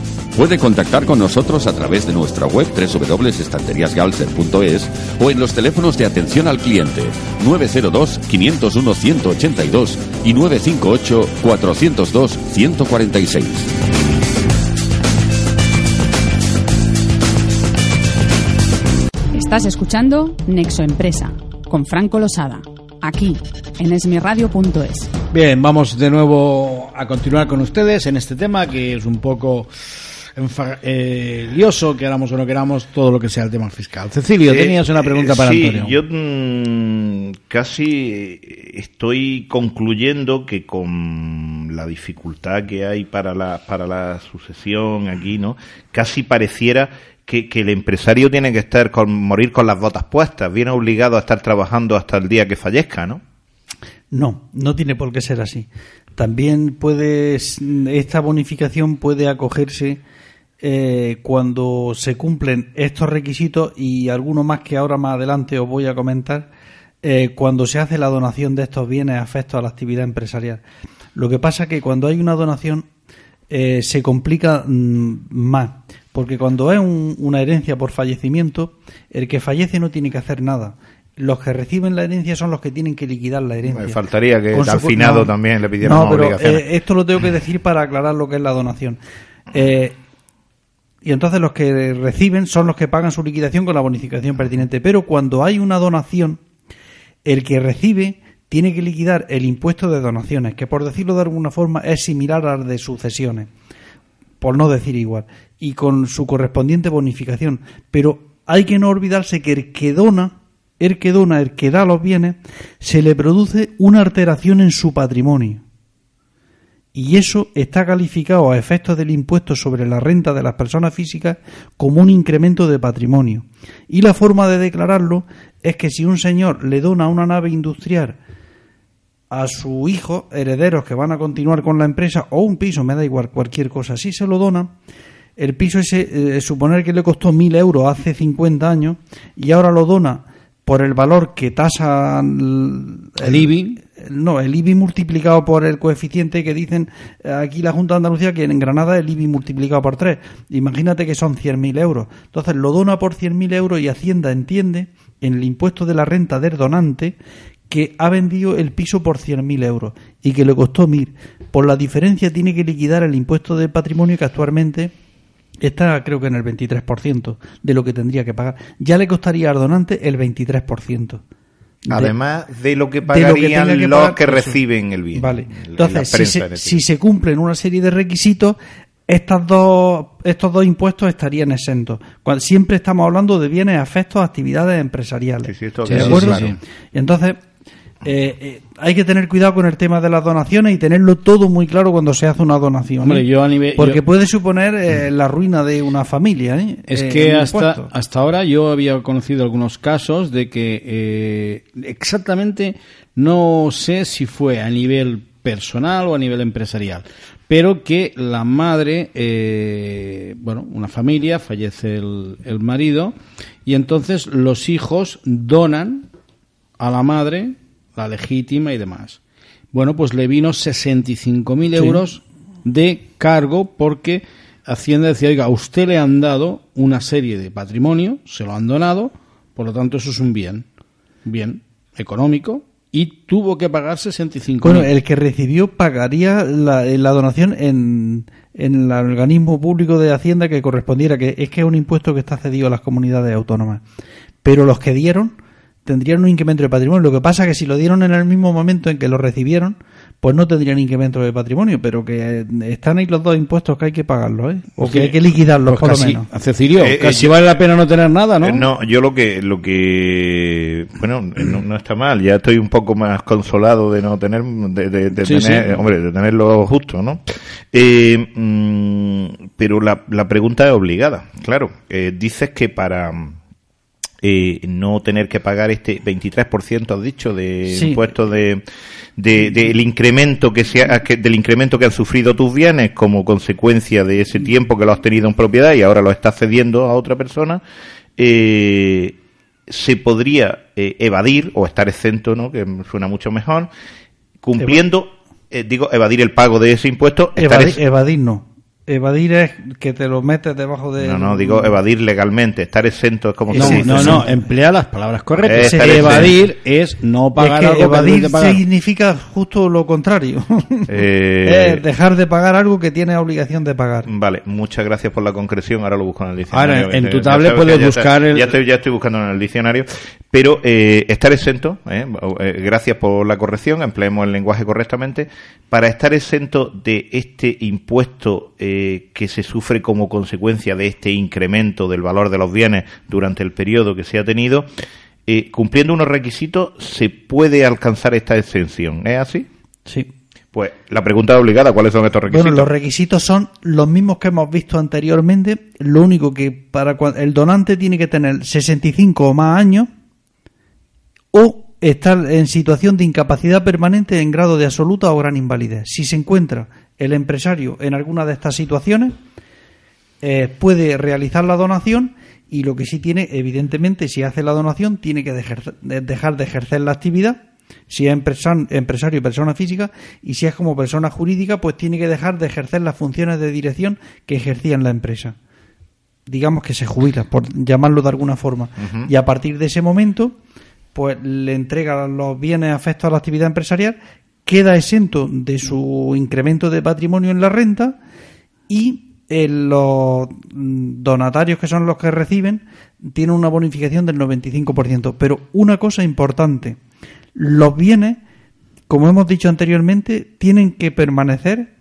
Puede contactar con nosotros a través de nuestra web www.estanteriasgalser.es o en los teléfonos de atención al cliente 902-501-182 y 958-402-146. Estás escuchando Nexo Empresa con Franco Losada, aquí en esmirradio.es. Bien, vamos de nuevo a continuar con ustedes en este tema que es un poco eh, lioso, queramos o no queramos, todo lo que sea el tema fiscal. Cecilio, Eh, tenías una pregunta eh, para sí, Antonio. yo mm, casi estoy concluyendo que con la dificultad que hay para la, para la sucesión aquí, ¿no? Casi pareciera que, que el empresario tiene que estar con, morir con las botas puestas, viene obligado a estar trabajando hasta el día que fallezca, ¿no? No, no tiene por qué ser así. También puede, esta bonificación puede acogerse eh, cuando se cumplen estos requisitos y alguno más que ahora más adelante os voy a comentar, eh, cuando se hace la donación de estos bienes afectos a la actividad empresarial. Lo que pasa que cuando hay una donación eh, se complica mm, más, porque cuando es un- una herencia por fallecimiento, el que fallece no tiene que hacer nada. Los que reciben la herencia son los que tienen que liquidar la herencia. Me faltaría que al finado no. también le pidieran No, pero obligaciones. eh, esto lo tengo que decir para aclarar lo que es la donación. Y entonces los que reciben son los que pagan su liquidación con la bonificación pertinente. Pero cuando hay una donación, el que recibe tiene que liquidar el impuesto de donaciones, que por decirlo de alguna forma es similar al de sucesiones, por no decir igual, y con su correspondiente bonificación. Pero hay que no olvidarse que el que dona, el que dona, el que da los bienes, se le produce una alteración en su patrimonio. Y eso está calificado a efectos del impuesto sobre la renta de las personas físicas como un incremento de patrimonio. Y la forma de declararlo es que si un señor le dona una nave industrial a su hijo, herederos que van a continuar con la empresa, o un piso, me da igual, cualquier cosa, si se lo dona, el piso ese, eh, suponer que le costó mil euros hace 50 años y ahora lo dona por el valor que tasa el, El IBI. no, el IBI multiplicado por el coeficiente que dicen aquí la Junta de Andalucía que en Granada el IBI multiplicado por 3. Imagínate que son 100.000 euros. Entonces lo dona por 100.000 euros y Hacienda entiende en el impuesto de la renta del donante que ha vendido el piso por 100.000 euros y que le costó 1.000. Por la diferencia tiene que liquidar el impuesto de patrimonio que actualmente está creo que en el 23% de lo que tendría que pagar. Ya le costaría al donante el 23%. De- Además de lo que de lo que pagarían que los pagar, que reciben el bien. Vale. Entonces, si, se, en este si se cumplen una serie de requisitos, estas dos, estos dos impuestos estarían exentos. Cuando, siempre estamos hablando de bienes afectos a actividades empresariales. Sí, sí, esto ¿De acuerdo? sí, entonces, eh, eh, hay que tener cuidado con el tema de las donaciones y tenerlo todo muy claro cuando se hace una donación. Hombre, ¿eh? yo a nivel- Porque yo- puede suponer eh, la ruina de una familia. ¿eh? Es que hasta, hasta ahora yo había conocido algunos casos de que exactamente no sé si fue a nivel personal o a nivel empresarial, pero que la madre, eh, bueno, una familia, fallece el, el marido y entonces los hijos donan a la madre, la legítima y demás. Bueno, pues le vino 65.000 euros de cargo porque Hacienda decía, oiga, a usted le han dado una serie de patrimonio, se lo han donado, por lo tanto eso es un bien, bien económico, y tuvo que pagar 65.000. Bueno, el que recibió pagaría la, la donación en, en el organismo público de Hacienda que correspondiera, que es que es un impuesto que está cedido a las comunidades autónomas. Pero los que dieron tendrían un incremento de patrimonio. Lo que pasa es que si lo dieron en el mismo momento en que lo recibieron, pues no tendrían incremento de patrimonio, pero que eh, están ahí los dos impuestos que hay que pagarlos, ¿eh? O que hay que liquidarlos, Pues por lo menos. a Cecilio, Eh, eh, casi vale la pena no tener nada, ¿no? Eh, No, yo lo que, lo que, bueno, no, no está mal. Ya estoy un poco más consolado de no tener, de, de- de Sí, tener, sí. hombre, de tenerlo justo, ¿no? Eh, mm, pero la, la pregunta es obligada, claro. Eh, dices que para eh, no tener que pagar este 23% has dicho de Sí. impuestos de, de- del incremento que se ha- que- del incremento que han sufrido tus bienes como consecuencia de ese tiempo que lo has tenido en propiedad y ahora lo estás cediendo a otra persona eh, se podría eh, evadir o estar exento no que suena mucho mejor cumpliendo eh, digo evadir el pago de ese impuesto Evadir, evadir no. Evadir es que te lo metes debajo de... no no digo evadir legalmente estar exento es como No, se dice, no, no, emplea las palabras correctas. Evadir es no pagar es algo que que evadir de pagar. significa justo lo contrario. Eh, es dejar de pagar algo que tienes obligación de pagar. Vale, muchas gracias por la concreción. Ahora lo busco en el diccionario. Ahora, en Eh, tu tablet puedes que ya buscar está- el- Ya estoy, ya estoy buscando en el diccionario. Pero eh, estar exento, eh, eh, gracias por la corrección, empleemos el lenguaje correctamente. Para estar exento de este impuesto eh, que se sufre como consecuencia de este incremento del valor de los bienes durante el periodo que se ha tenido, eh, cumpliendo unos requisitos, se puede alcanzar esta exención. ¿Es así? Sí. Pues la pregunta obligada, ¿cuáles son estos requisitos? Bueno, los requisitos son los mismos que hemos visto anteriormente. Lo único que para el donante tiene que tener 65 o más años o estar en situación de incapacidad permanente en grado de absoluta o gran invalidez. Si se encuentra el empresario en alguna de estas situaciones, eh, puede realizar la donación y lo que sí tiene, evidentemente, si hace la donación, tiene que dejer- dejar de ejercer la actividad si es empresa- empresario y persona física, y si es como persona jurídica, pues tiene que dejar de ejercer las funciones de dirección que ejercía en la empresa. Digamos que se jubila, por llamarlo de alguna forma. Y a partir de ese momento, pues le entrega los bienes afectos a la actividad empresarial, queda exento de su incremento de patrimonio en la renta y eh, los donatarios que son los que reciben tienen una bonificación del 95%. Pero una cosa importante, los bienes, como hemos dicho anteriormente, tienen que permanecer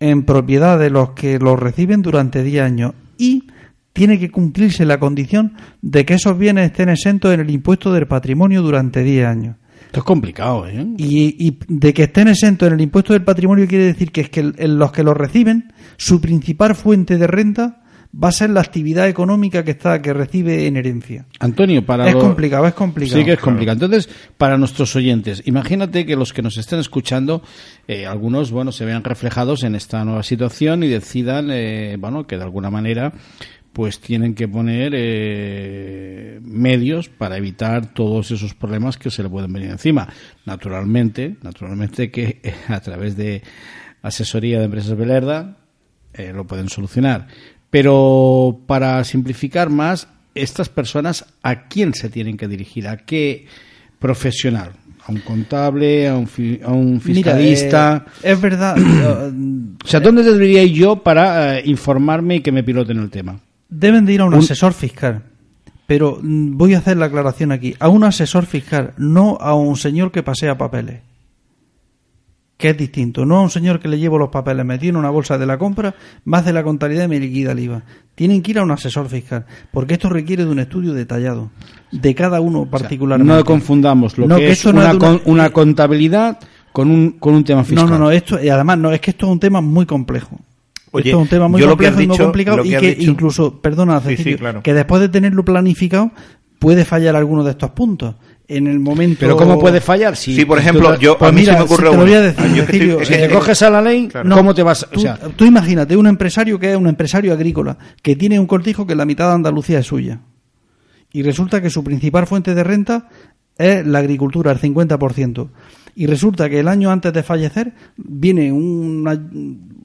en propiedad de los que los reciben durante 10 años y tiene que cumplirse la condición de que esos bienes estén exentos en el impuesto del patrimonio durante 10 años. Esto es complicado, ¿eh? Y, y de que estén exentos en el impuesto del patrimonio quiere decir que es que el- los que lo reciben, su principal fuente de renta va a ser la actividad económica que está que recibe en herencia. Antonio, para es lo- complicado, es complicado. Sí que es complicado. Entonces, para nuestros oyentes, imagínate que los que nos estén escuchando, eh, algunos, bueno, se vean reflejados en esta nueva situación y decidan, eh, bueno, que de alguna manera, pues tienen que poner eh, medios para evitar todos esos problemas que se le pueden venir encima. Naturalmente, naturalmente que eh, a través de asesoría de empresas Belerda eh, lo pueden solucionar. Pero para simplificar más, estas personas, ¿a quién se tienen que dirigir? ¿A qué profesional? ¿A un contable? ¿A un, fi- a un Mira, fiscalista? eh, es verdad. o sea, ¿dónde debería ir yo para eh, informarme y que me piloten el tema? Deben de ir a un, Un- asesor fiscal. Pero mm, voy a hacer la aclaración aquí. A un asesor fiscal, no a un señor que pasea papeles. Que es distinto. No a un señor que le llevo los papeles, me tiene una bolsa de la compra, me hace la contabilidad y me liquida el IVA. Tienen que ir a un asesor fiscal. Porque esto requiere de un estudio detallado. De cada uno particularmente. No confundamos lo No, que, que es no una, es de una- con- una contabilidad con un, con un tema No, fiscal. no, no. Esto, y además, no, es que esto es un tema muy complejo. Oye, esto es un tema muy yo lo que complejo y muy complicado que y que dicho- incluso, perdona, Sí, sí, Cecilio, claro. que después de tenerlo planificado puede fallar alguno de estos puntos. En el momento... Pero ¿cómo puede fallar? Si, Sí, por ejemplo, tú- yo Pues a mí mira, se me ocurre si te lo uno. voy a decir, Ah, yo que Cecilio, estoy- si es te que- coges a la ley, Claro. ¿cómo te vas? O Tú, sea, tú imagínate un empresario que es un empresario agrícola, que tiene un cortijo que la mitad de Andalucía es suya. Y resulta que su principal fuente de renta es la agricultura, el 50%. Y resulta que el año antes de fallecer viene una- un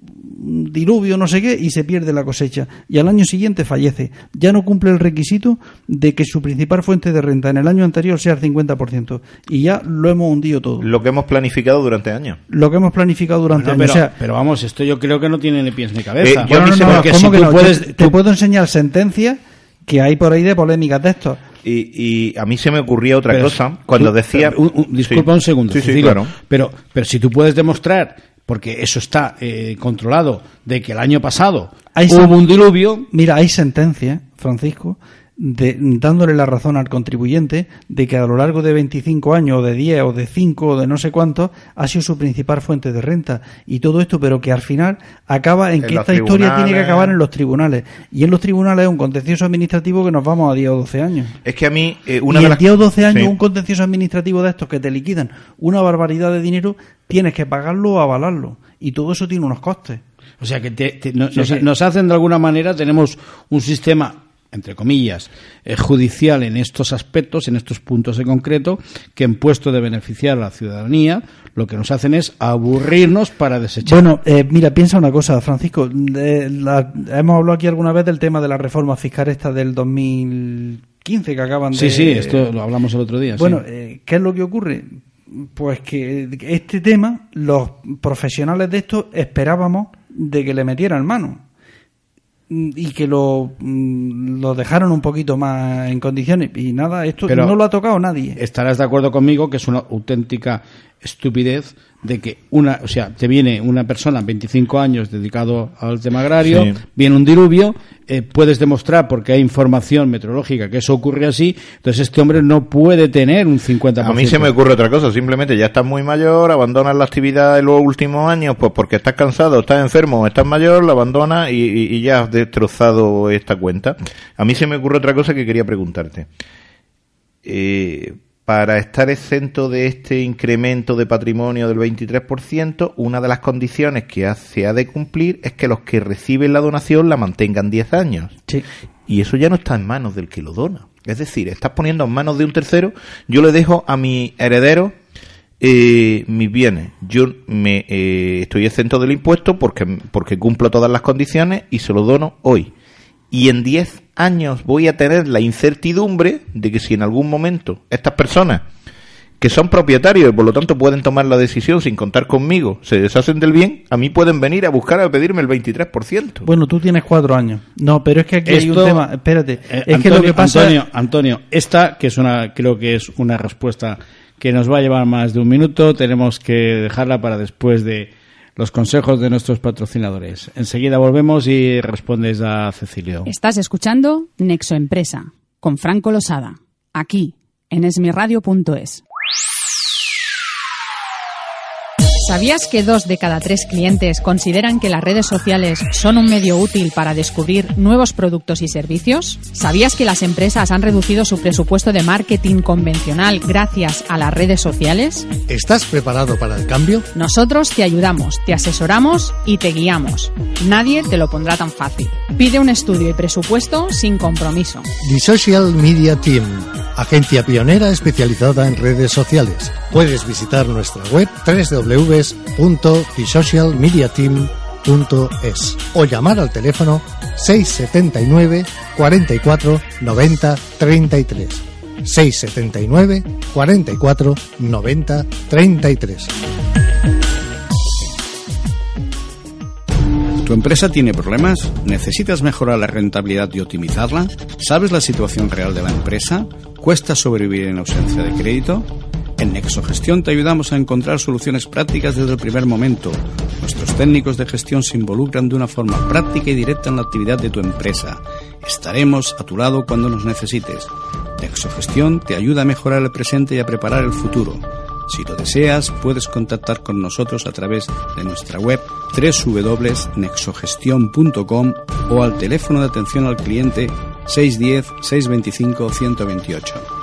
diluvio, no sé qué, y se pierde la cosecha. Y al año siguiente fallece. Ya no cumple el requisito de que su principal fuente de renta en el año anterior sea el 50%. Y ya lo hemos hundido todo. Lo que hemos planificado durante años. Lo que hemos planificado durante bueno, años. pero, O sea, pero vamos, esto yo creo que no tiene ni pies ni cabeza. Eh, yo a mí no, no, me- no, porque ¿cómo si que tú no? puedes- Yo te puedo enseñar sentencias que hay por ahí de polémicas de esto. Y, y a mí se me ocurría otra Pero cosa cuando tú- decía. un- un- disculpa Sí. un segundo, Sí, sí, claro. pero, pero si tú puedes demostrar, porque eso está eh, controlado, de que el año pasado Hay hubo un diluvio, Mira, hay sentencias, Francisco, de, dándole la razón al contribuyente de que a lo largo de 25 años, o de 10, o de 5, o de no sé cuántos, ha sido su principal fuente de renta. Y todo esto, pero que al final acaba en, En que esta historia tiene que acabar en los tribunales. Y en los tribunales es un contencioso administrativo que nos vamos a 10 o 12 años. Es que a mí. eh, una y de en las 10 o 12 años, Sí. un contencioso administrativo de estos que te liquidan una barbaridad de dinero, tienes que pagarlo o avalarlo. Y todo eso tiene unos costes. o sea que te- nos, que- nos hacen de alguna manera, tenemos un sistema entre comillas, eh, judicial en estos aspectos, en estos puntos en concreto, que en puesto de beneficiar a la ciudadanía, lo que nos hacen es aburrirnos para desechar. Bueno, eh, mira, piensa una cosa, Francisco. de la- hemos hablado aquí alguna vez del tema de la reforma fiscal esta del 2015 que acaban de... sí, sí, esto lo hablamos el otro día. sí. Bueno, eh, ¿qué es lo que ocurre? Pues que este tema, los profesionales de esto esperábamos de que le metieran mano y que lo, mm, lo dejaron un poquito más en condiciones y nada, esto Pero- no lo ha tocado nadie. estarás de acuerdo conmigo que es una auténtica estupidez de que una, o sea, te viene una persona 25 años dedicado al tema agrario, Sí. viene un diluvio, eh, puedes demostrar porque hay información meteorológica que eso ocurre así, entonces este hombre no puede tener un 50%. A mí se me ocurre otra cosa, simplemente ya estás muy mayor, abandonas la actividad en los últimos años, pues porque estás cansado, estás enfermo estás mayor, la abandonas y, y- y ya has destrozado esta cuenta. A mí se me ocurre otra cosa que quería preguntarte. Eh, para estar exento de este incremento de patrimonio del 23%, una de las condiciones que se ha de cumplir es que los que reciben la donación la mantengan 10 años. Sí. Y eso ya no está en manos del que lo dona. Es decir, estás poniendo en manos de un tercero, yo le dejo a mi heredero eh, mis bienes. Yo me eh, estoy exento del impuesto porque, porque cumplo todas las condiciones y se lo dono hoy. Y en 10 años voy a tener la incertidumbre de que si en algún momento estas personas que son propietarios y por lo tanto pueden tomar la decisión sin contar conmigo, se deshacen del bien, a mí pueden venir a buscar a pedirme el 23%. Bueno, tú tienes cuatro años. No, pero es que aquí hay un tema. Espérate. Eh, es que Antonio, lo que pasa. Antonio, Antonio, esta que es una, creo que es una respuesta que nos va a llevar más de un minuto, tenemos que dejarla para después de los consejos de nuestros patrocinadores. Enseguida volvemos y respondes a Cecilio. Estás escuchando Nexo Empresa con Franco Losada, aquí en esmiradio.es. ¿Sabías que dos de cada tres clientes consideran que las redes sociales son un medio útil para descubrir nuevos productos y servicios? ¿Sabías que las empresas han reducido su presupuesto de marketing convencional gracias a las redes sociales? ¿Estás preparado para el cambio? Nosotros te ayudamos, te asesoramos y te guiamos. Nadie te lo pondrá tan fácil. Pide un estudio y presupuesto sin compromiso. The Social Media Team, agencia pionera especializada en redes sociales. Puedes visitar nuestra web www.thesocialmediateam.es o llamar al teléfono 679 44 90 33. 679 44 90 33. ¿Tu empresa tiene problemas? ¿Necesitas mejorar la rentabilidad y optimizarla? ¿Sabes la situación real de la empresa? ¿Cuesta sobrevivir en ausencia de crédito? En Nexogestión te ayudamos a encontrar soluciones prácticas desde el primer momento. Nuestros técnicos de gestión se involucran de una forma práctica y directa en la actividad de tu empresa. Estaremos a tu lado cuando nos necesites. Nexogestión te ayuda a mejorar el presente y a preparar el futuro. Si lo deseas, puedes contactar con nosotros a través de nuestra web www.nexogestion.com o al teléfono de atención al cliente 610-625-128.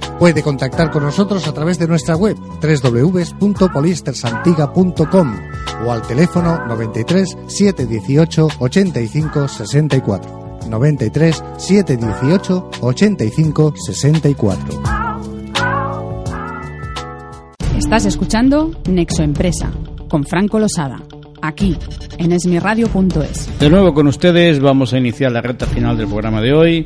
Puede contactar con nosotros a través de nuestra web www.poliestersantiga.com o al teléfono 93 718 85 64. 93 718 85 64. Estás escuchando Nexo Empresa con Franco Losada, aquí en esmiradio.es. De nuevo con ustedes vamos a iniciar la recta final del programa de hoy,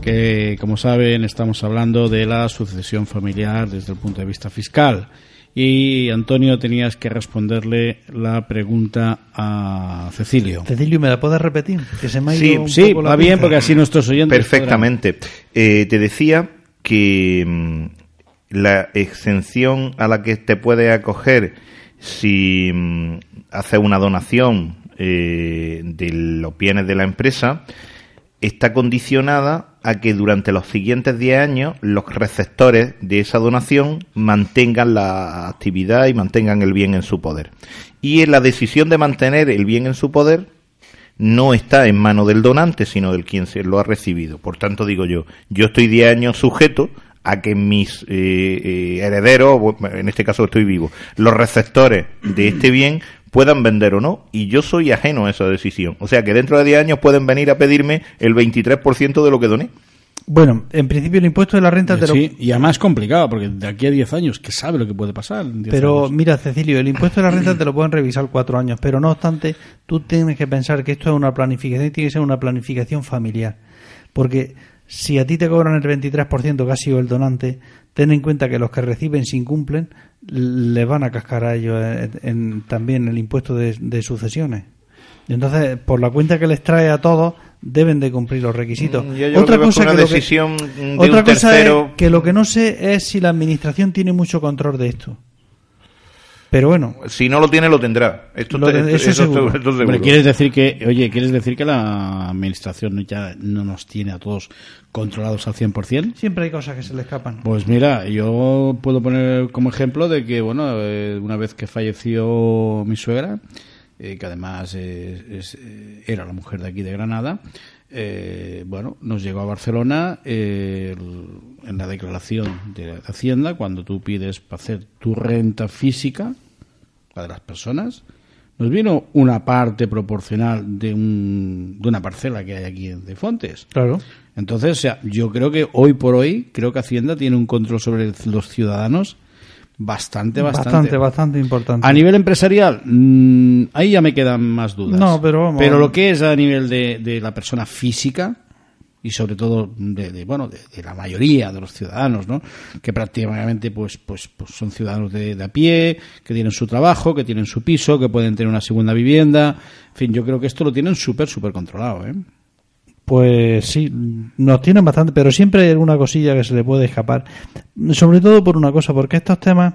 que como saben estamos hablando de la sucesión familiar desde el punto de vista fiscal. Y Antonio tenías que responderle la pregunta a Cecilio. Cecilio, ¿me la puedes repetir? Que se me ha ido Sí, un Sí, poco la va bien pinza. porque así nuestros oyentes... Perfectamente. Eh, te decía que mm, la exención a la que te puede acoger si mm, haces una donación eh, de los bienes de la empresa está condicionada a que durante los siguientes 10 años los receptores de esa donación mantengan la actividad y mantengan el bien en su poder. Y en la decisión de mantener el bien en su poder no está en mano del donante, sino del quien se lo ha recibido. Por tanto, digo yo, yo estoy 10 años sujeto a que mis eh, eh, herederos, en este caso estoy vivo, los receptores de este bien puedan vender o no, y yo soy ajeno a esa decisión. O sea que dentro de 10 años pueden venir a pedirme el 23% de lo que doné. Bueno, en principio el impuesto de la renta te lo... Sí, y además es complicado, porque de aquí a 10 años, ¿qué sabe lo que puede pasar? en 10 Pero años? mira, Cecilio, el impuesto de la renta te lo pueden revisar cuatro años, pero no obstante, tú tienes que pensar que esto es una planificación, tiene que ser una planificación familiar. Porque si a ti te cobran el 23% que ha sido el donante, ten en cuenta que los que reciben si incumplen, le van a cascar a ellos en, en- también el impuesto de, de sucesiones. Entonces, por la cuenta que les trae a todos, deben de cumplir los requisitos. Mm, yo- que una de otra un cosa tercero. es que lo que no sé es si la administración tiene mucho control de esto. Pero bueno, Si no lo tiene, lo tendrá. Esto, Lo eso esto- seguro. esto seguro. Hombre, ¿quieres decir que, oye, ¿quieres decir que la administración ya no nos tiene a todos controlados al 100%? siempre hay cosas que se le escapan. Pues mira, yo puedo poner como ejemplo de que, bueno, eh, una vez que falleció mi suegra, eh, que además es- es, eh, era la mujer de aquí de Granada, eh, bueno, nos llegó a Barcelona eh, el- en la declaración de Hacienda, cuando tú pides para hacer tu renta física, la de las personas, nos vino una parte proporcional de, un, de una parcela que hay aquí en de Fontes. Claro. Entonces, o sea, yo creo que hoy por hoy, creo que Hacienda tiene un control sobre los ciudadanos bastante, bastante. Bastante, bastante importante. A nivel empresarial, mm, ahí ya me quedan más dudas. No, pero vamos. Pero lo que es a nivel de, de la persona física y sobre todo de, de, bueno de, de la mayoría de los ciudadanos, ¿no? Que prácticamente pues pues, pues son ciudadanos de, de a pie, que tienen su trabajo, que tienen su piso, que pueden tener una segunda vivienda. En fin, yo creo que esto lo tienen súper súper controlado, ¿eh? Pues sí, nos tienen bastante, pero siempre hay alguna cosilla que se le puede escapar. Sobre todo por una cosa, porque estos temas,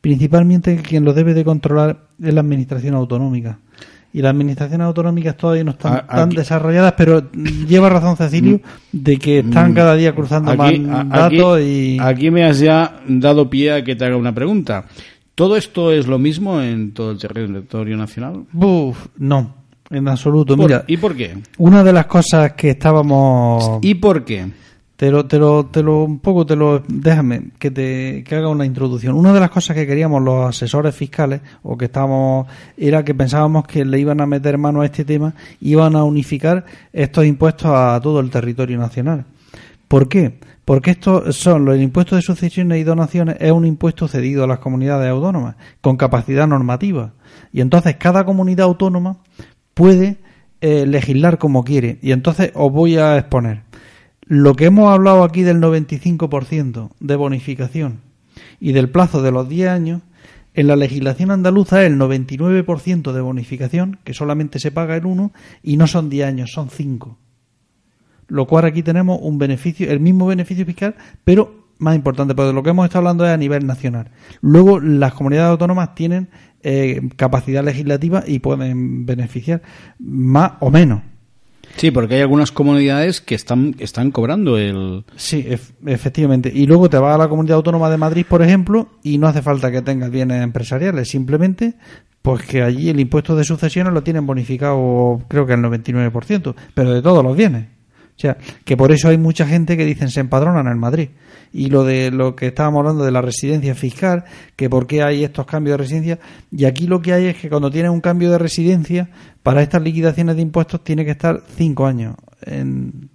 principalmente quien los debe de controlar es la administración autonómica. Y las administraciones autonómicas todavía no están A- tan desarrolladas, pero lleva razón Cecilio de que están cada día cruzando Aquí, más a- aquí- datos y... aquí me has ya dado pie a que te haga una pregunta. ¿Todo esto es lo mismo en todo el territorio nacional? Buf, no, en absoluto. ¿Por- Mira, ¿Y por qué? una de las cosas que estábamos... ¿Y por qué? Te lo, te lo, te lo, un poco te lo, déjame que te, que haga una introducción. Una de las cosas que queríamos los asesores fiscales, o que estábamos, era que pensábamos que le iban a meter mano a este tema, iban a unificar estos impuestos a todo el territorio nacional. ¿Por qué? Porque estos son los impuestos de sucesiones y donaciones es un impuesto cedido a las comunidades autónomas con capacidad normativa y entonces cada comunidad autónoma puede eh, legislar como quiere. Y entonces os voy a exponer. Lo que hemos hablado aquí del 95% de bonificación y del plazo de los 10 años en la legislación andaluza es el 99% de bonificación que solamente se paga el 1 y no son 10 años son 5 lo cual aquí tenemos un beneficio, el mismo beneficio fiscal, pero más importante, porque lo que hemos estado hablando es a nivel nacional. Luego, las comunidades autónomas tienen eh, capacidad legislativa y pueden beneficiar más o menos. Sí, porque hay algunas comunidades que están, están cobrando el... Sí, ef- efectivamente. Y luego te vas a la comunidad autónoma de Madrid, por ejemplo, y no hace falta que tengas bienes empresariales, simplemente pues que allí el impuesto de sucesiones lo tienen bonificado, creo que el 99%, pero de todos los bienes. O sea, que por eso hay mucha gente que dicen se empadronan en Madrid. Y lo de lo que estábamos hablando de la residencia fiscal, que por qué hay estos cambios de residencia, y aquí lo que hay es que cuando tienes un cambio de residencia, para estas liquidaciones de impuestos tiene que estar cinco años. En,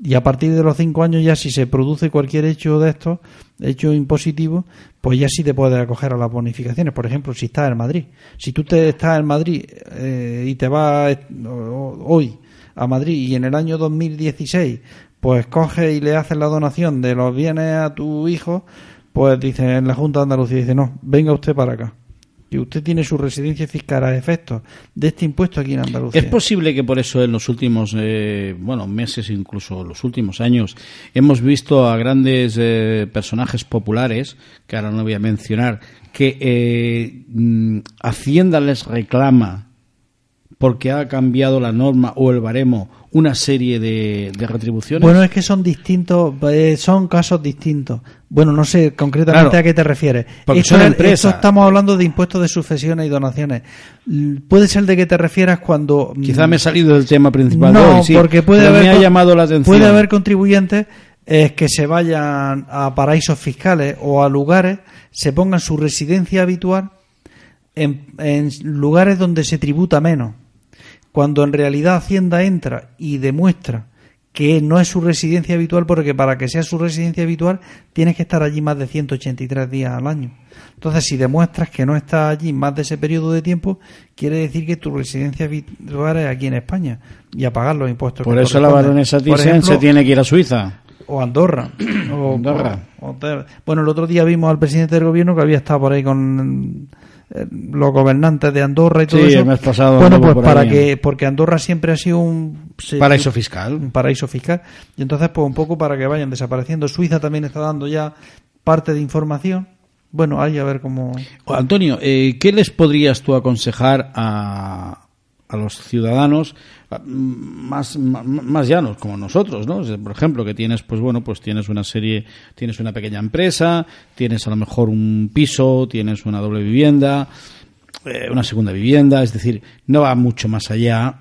y a partir de los cinco años ya si se produce cualquier hecho de estos, hecho impositivo, pues ya sí te puedes acoger a las bonificaciones. Por ejemplo, si estás en Madrid. Si tú te estás en Madrid eh, y te vas eh, hoy a Madrid y en el año 2016 pues coges y le haces la donación de los bienes a tu hijo, pues dice en la Junta de Andalucía, dice, no, venga usted para acá. Y usted tiene su residencia fiscal a efectos de este impuesto aquí en Andalucía. Es posible que por eso en los últimos, eh, bueno, meses, incluso los últimos años, hemos visto a grandes eh, personajes populares, que ahora no voy a mencionar, que eh, mm, Hacienda les reclama porque ha cambiado la norma o el baremo una serie de, de retribuciones. Bueno, es que son distintos, eh, son casos distintos. Bueno, no sé concretamente Claro. a qué te refieres. Porque Esto son es- empresas. esto estamos hablando de impuestos de sucesiones y donaciones. L- Puede ser de que te refieras cuando... mm, Quizá me he salido del tema principal no, hoy, sí, porque puede haber me ha con- llamado la atención. Puede haber contribuyentes eh, que se vayan a paraísos fiscales o a lugares, se pongan su residencia habitual en, en lugares donde se tributa menos. Cuando en realidad Hacienda entra y demuestra que no es su residencia habitual, porque para que sea su residencia habitual tienes que estar allí más de 183 días al año. Entonces, si demuestras que no estás allí más de ese periodo de tiempo, quiere decir que tu residencia habitual es aquí en España y a pagar los impuestos. Por que eso la baronesa Thyssen tiene que ir a Suiza. o Andorra. o, Andorra. o- bueno, el otro día vimos al presidente del gobierno que había estado por ahí con los gobernantes de Andorra y todo Sí, eso. el mes pasado bueno, pues por para ahí. que porque Andorra siempre ha sido un se- Paraíso fiscal. un paraíso fiscal y entonces pues un poco para que vayan desapareciendo. Suiza también está dando ya parte de información Bueno, ahí a ver cómo... Antonio, eh, ¿qué les podrías tú aconsejar a, a los ciudadanos más, más, más, llanos como nosotros, ¿no? Por ejemplo, que tienes, pues bueno, pues tienes una serie, tienes una pequeña empresa, tienes a lo mejor un piso, tienes una doble vivienda, eh, una segunda vivienda, es decir, no va mucho más allá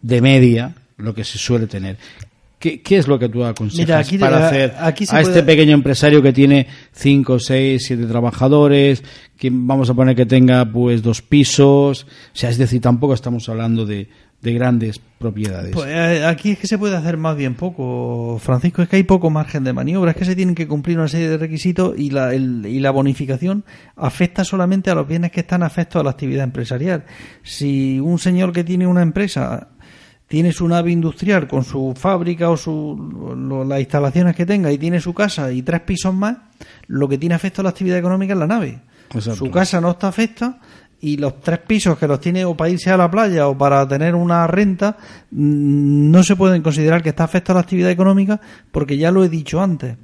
de media lo que se suele tener. ¿Qué, qué es lo que tú aconsejas aquí, para hacer aquí a este pequeño empresario que tiene 5, 6, 7 trabajadores, que vamos a poner que tenga pues dos pisos? O sea, es decir, tampoco estamos hablando de, de grandes propiedades. Pues eh, aquí es que se puede hacer más bien poco, Francisco, es que hay poco margen de maniobra, es que se tienen que cumplir una serie de requisitos y la, el, y la bonificación afecta solamente a los bienes que están afectos a la actividad empresarial. Si un señor que tiene una empresa tiene su nave industrial con su fábrica o su, lo, las instalaciones que tenga y tiene su casa y tres pisos más, lo que tiene afecto a la actividad económica es la nave. Exacto. Su casa no está afecta y los tres pisos que los tiene o para irse a la playa o para tener una renta mm, no se pueden considerar que está afecto a la actividad económica porque ya lo he dicho antes.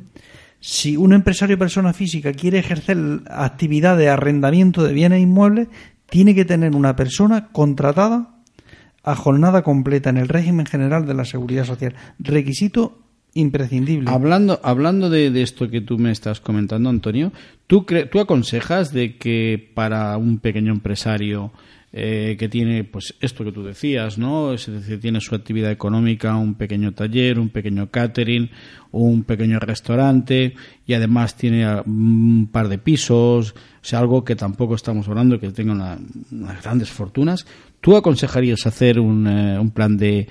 Si un empresario o persona física quiere ejercer actividad de arrendamiento de bienes inmuebles, tiene que tener una persona contratada a jornada completa en el régimen general de la seguridad social. Requisito imprescindible. Hablando, hablando de, de, esto que tú me estás comentando, Antonio, ¿tú, ¿tú aconsejas de que para un pequeño empresario eh, que tiene pues esto que tú decías, ¿no? Es decir, tiene su actividad económica, un pequeño taller, un pequeño catering, un pequeño restaurante y además tiene un par de pisos, o sea, algo que tampoco estamos hablando que tenga una, unas grandes fortunas. ¿Tú aconsejarías hacer un, eh, un plan de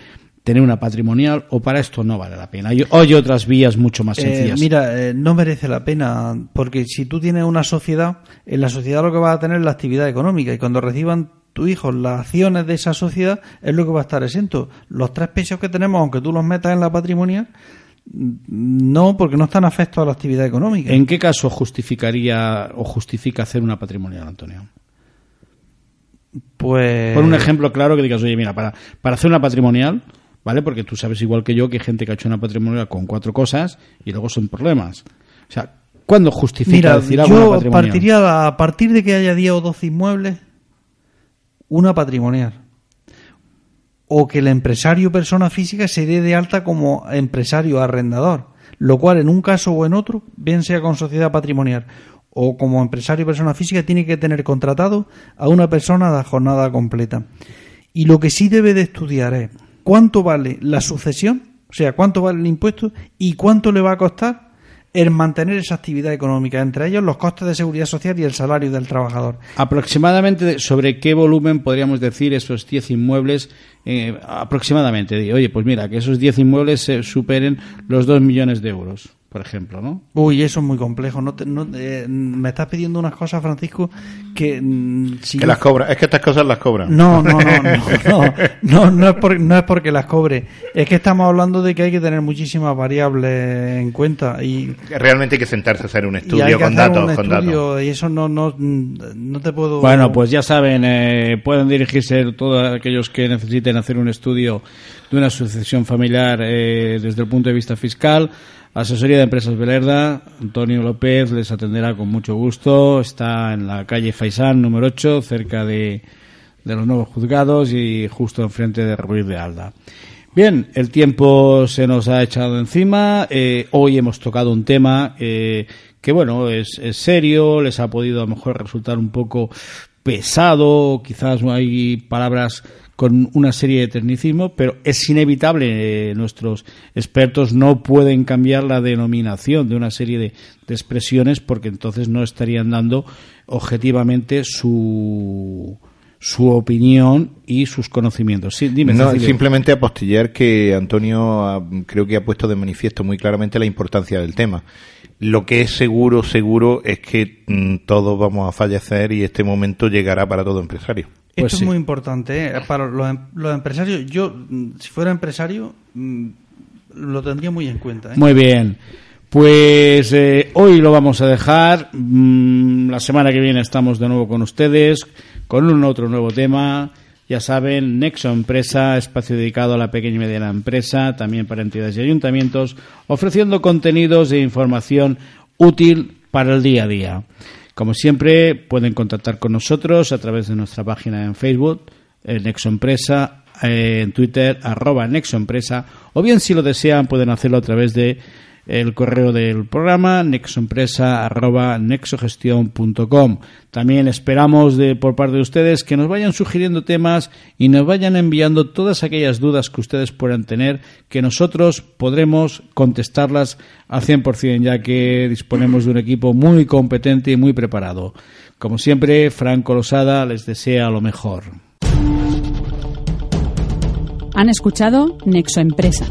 tener una patrimonial o para esto no vale la pena? Hay, hay otras vías mucho más sencillas. Eh, mira, eh, no merece la pena porque si tú tienes una sociedad, en la sociedad lo que vas a tener es la actividad económica y cuando reciban tu hijo las acciones de esa sociedad es lo que va a estar exento. Los tres pesos que tenemos, aunque tú los metas en la patrimonial, no, porque no están afectos a la actividad económica. ¿En qué caso justificaría o justifica hacer una patrimonial, Antonio? Pues. Por un ejemplo claro que digas, oye, mira, para, para hacer una patrimonial, ¿vale? Porque tú sabes igual que yo que hay gente que ha hecho una patrimonial con cuatro cosas y luego son problemas. O sea, ¿cuándo justifica Mira, decir yo partiría a partir de que haya 10 o 12 inmuebles, una patrimonial. O que el empresario persona física se dé de alta como empresario arrendador, lo cual en un caso o en otro, bien sea con sociedad patrimonial o como empresario persona física, tiene que tener contratado a una persona de jornada completa. Y lo que sí debe de estudiar es cuánto vale la sucesión, o sea, cuánto vale el impuesto y cuánto le va a costar el mantener esa actividad económica, entre ellos los costes de seguridad social y el salario del trabajador. Aproximadamente, ¿sobre qué volumen podríamos decir esos 10 inmuebles? Eh, aproximadamente, oye, pues mira, que esos 10 inmuebles superen los 2 millones de euros por ejemplo, ¿no? Uy, eso es muy complejo. No, te, no eh, me estás pidiendo unas cosas, Francisco, que mm, si que yo... las cobra. Es que estas cosas las cobran. No, no, no, no, no, no, es por, no es porque las cobre. Es que estamos hablando de que hay que tener muchísimas variables en cuenta y realmente hay que sentarse a hacer un estudio con datos, con datos. Y eso no, no, no te puedo. Bueno, pues ya saben, eh, pueden dirigirse todos aquellos que necesiten hacer un estudio de una sucesión familiar eh, desde el punto de vista fiscal Asesoría de Empresas Belerda, Antonio López les atenderá con mucho gusto. Está en la calle Faisán, número 8, cerca de, de los nuevos juzgados y justo enfrente de Ruiz de Alda. Bien, el tiempo se nos ha echado encima. Eh, hoy hemos tocado un tema eh, que, bueno, es, serio, les ha podido a lo mejor resultar un poco pesado, quizás hay palabras con una serie de tecnicismos, pero es inevitable, eh, nuestros expertos no pueden cambiar la denominación de una serie de, de, expresiones porque entonces no estarían dando objetivamente su, su opinión y sus conocimientos. Sí, dime, no, simplemente apostillar que Antonio ha, creo que ha puesto de manifiesto muy claramente la importancia del tema. Lo que es seguro, seguro, es que mmm, todos vamos a fallecer y este momento llegará para todo empresario. Pues Esto sí. es muy importante ¿eh? para los, los, empresarios. Yo, si fuera empresario, lo tendría muy en cuenta. ¿eh? Muy bien. Pues eh, hoy lo vamos a dejar. Mm, la semana que viene estamos de nuevo con ustedes con un otro nuevo tema. Ya saben, Nexo Empresa, espacio dedicado a la pequeña y mediana empresa, también para entidades y ayuntamientos, ofreciendo contenidos e información útil para el día a día. Como siempre, pueden contactar con nosotros a través de nuestra página en Facebook, el Nexo Empresa, eh, en Twitter, arroba Nexo Empresa, o bien si lo desean pueden hacerlo a través de el correo del programa nexoempresa@nexogestión.com. También esperamos de por parte de ustedes que nos vayan sugiriendo temas y nos vayan enviando todas aquellas dudas que ustedes puedan tener que nosotros podremos contestarlas al 100% ya que disponemos de un equipo muy competente y muy preparado. Como siempre, Franco Losada les desea lo mejor. Han escuchado Nexo Empresa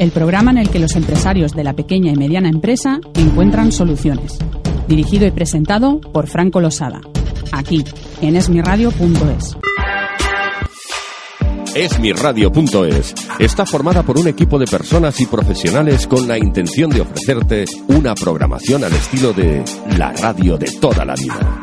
el programa en el que los empresarios de la pequeña y mediana empresa encuentran soluciones. Dirigido y presentado por Franco Losada, aquí en esmiradio.es. Esmiradio.es está formada por un equipo de personas y profesionales con la intención de ofrecerte una programación al estilo de la radio de toda la vida.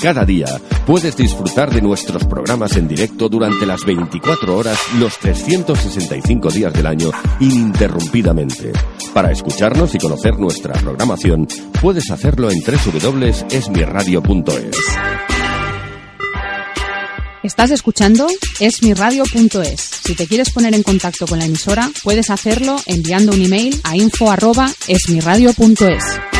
Cada día puedes disfrutar de nuestros programas en directo durante las 24 horas, los 365 días del año, ininterrumpidamente. Para escucharnos y conocer nuestra programación, puedes hacerlo en www.esmiradio.es. Estás escuchando esmiradio.es. Si te quieres poner en contacto con la emisora, puedes hacerlo enviando un email a info@esmiradio.es.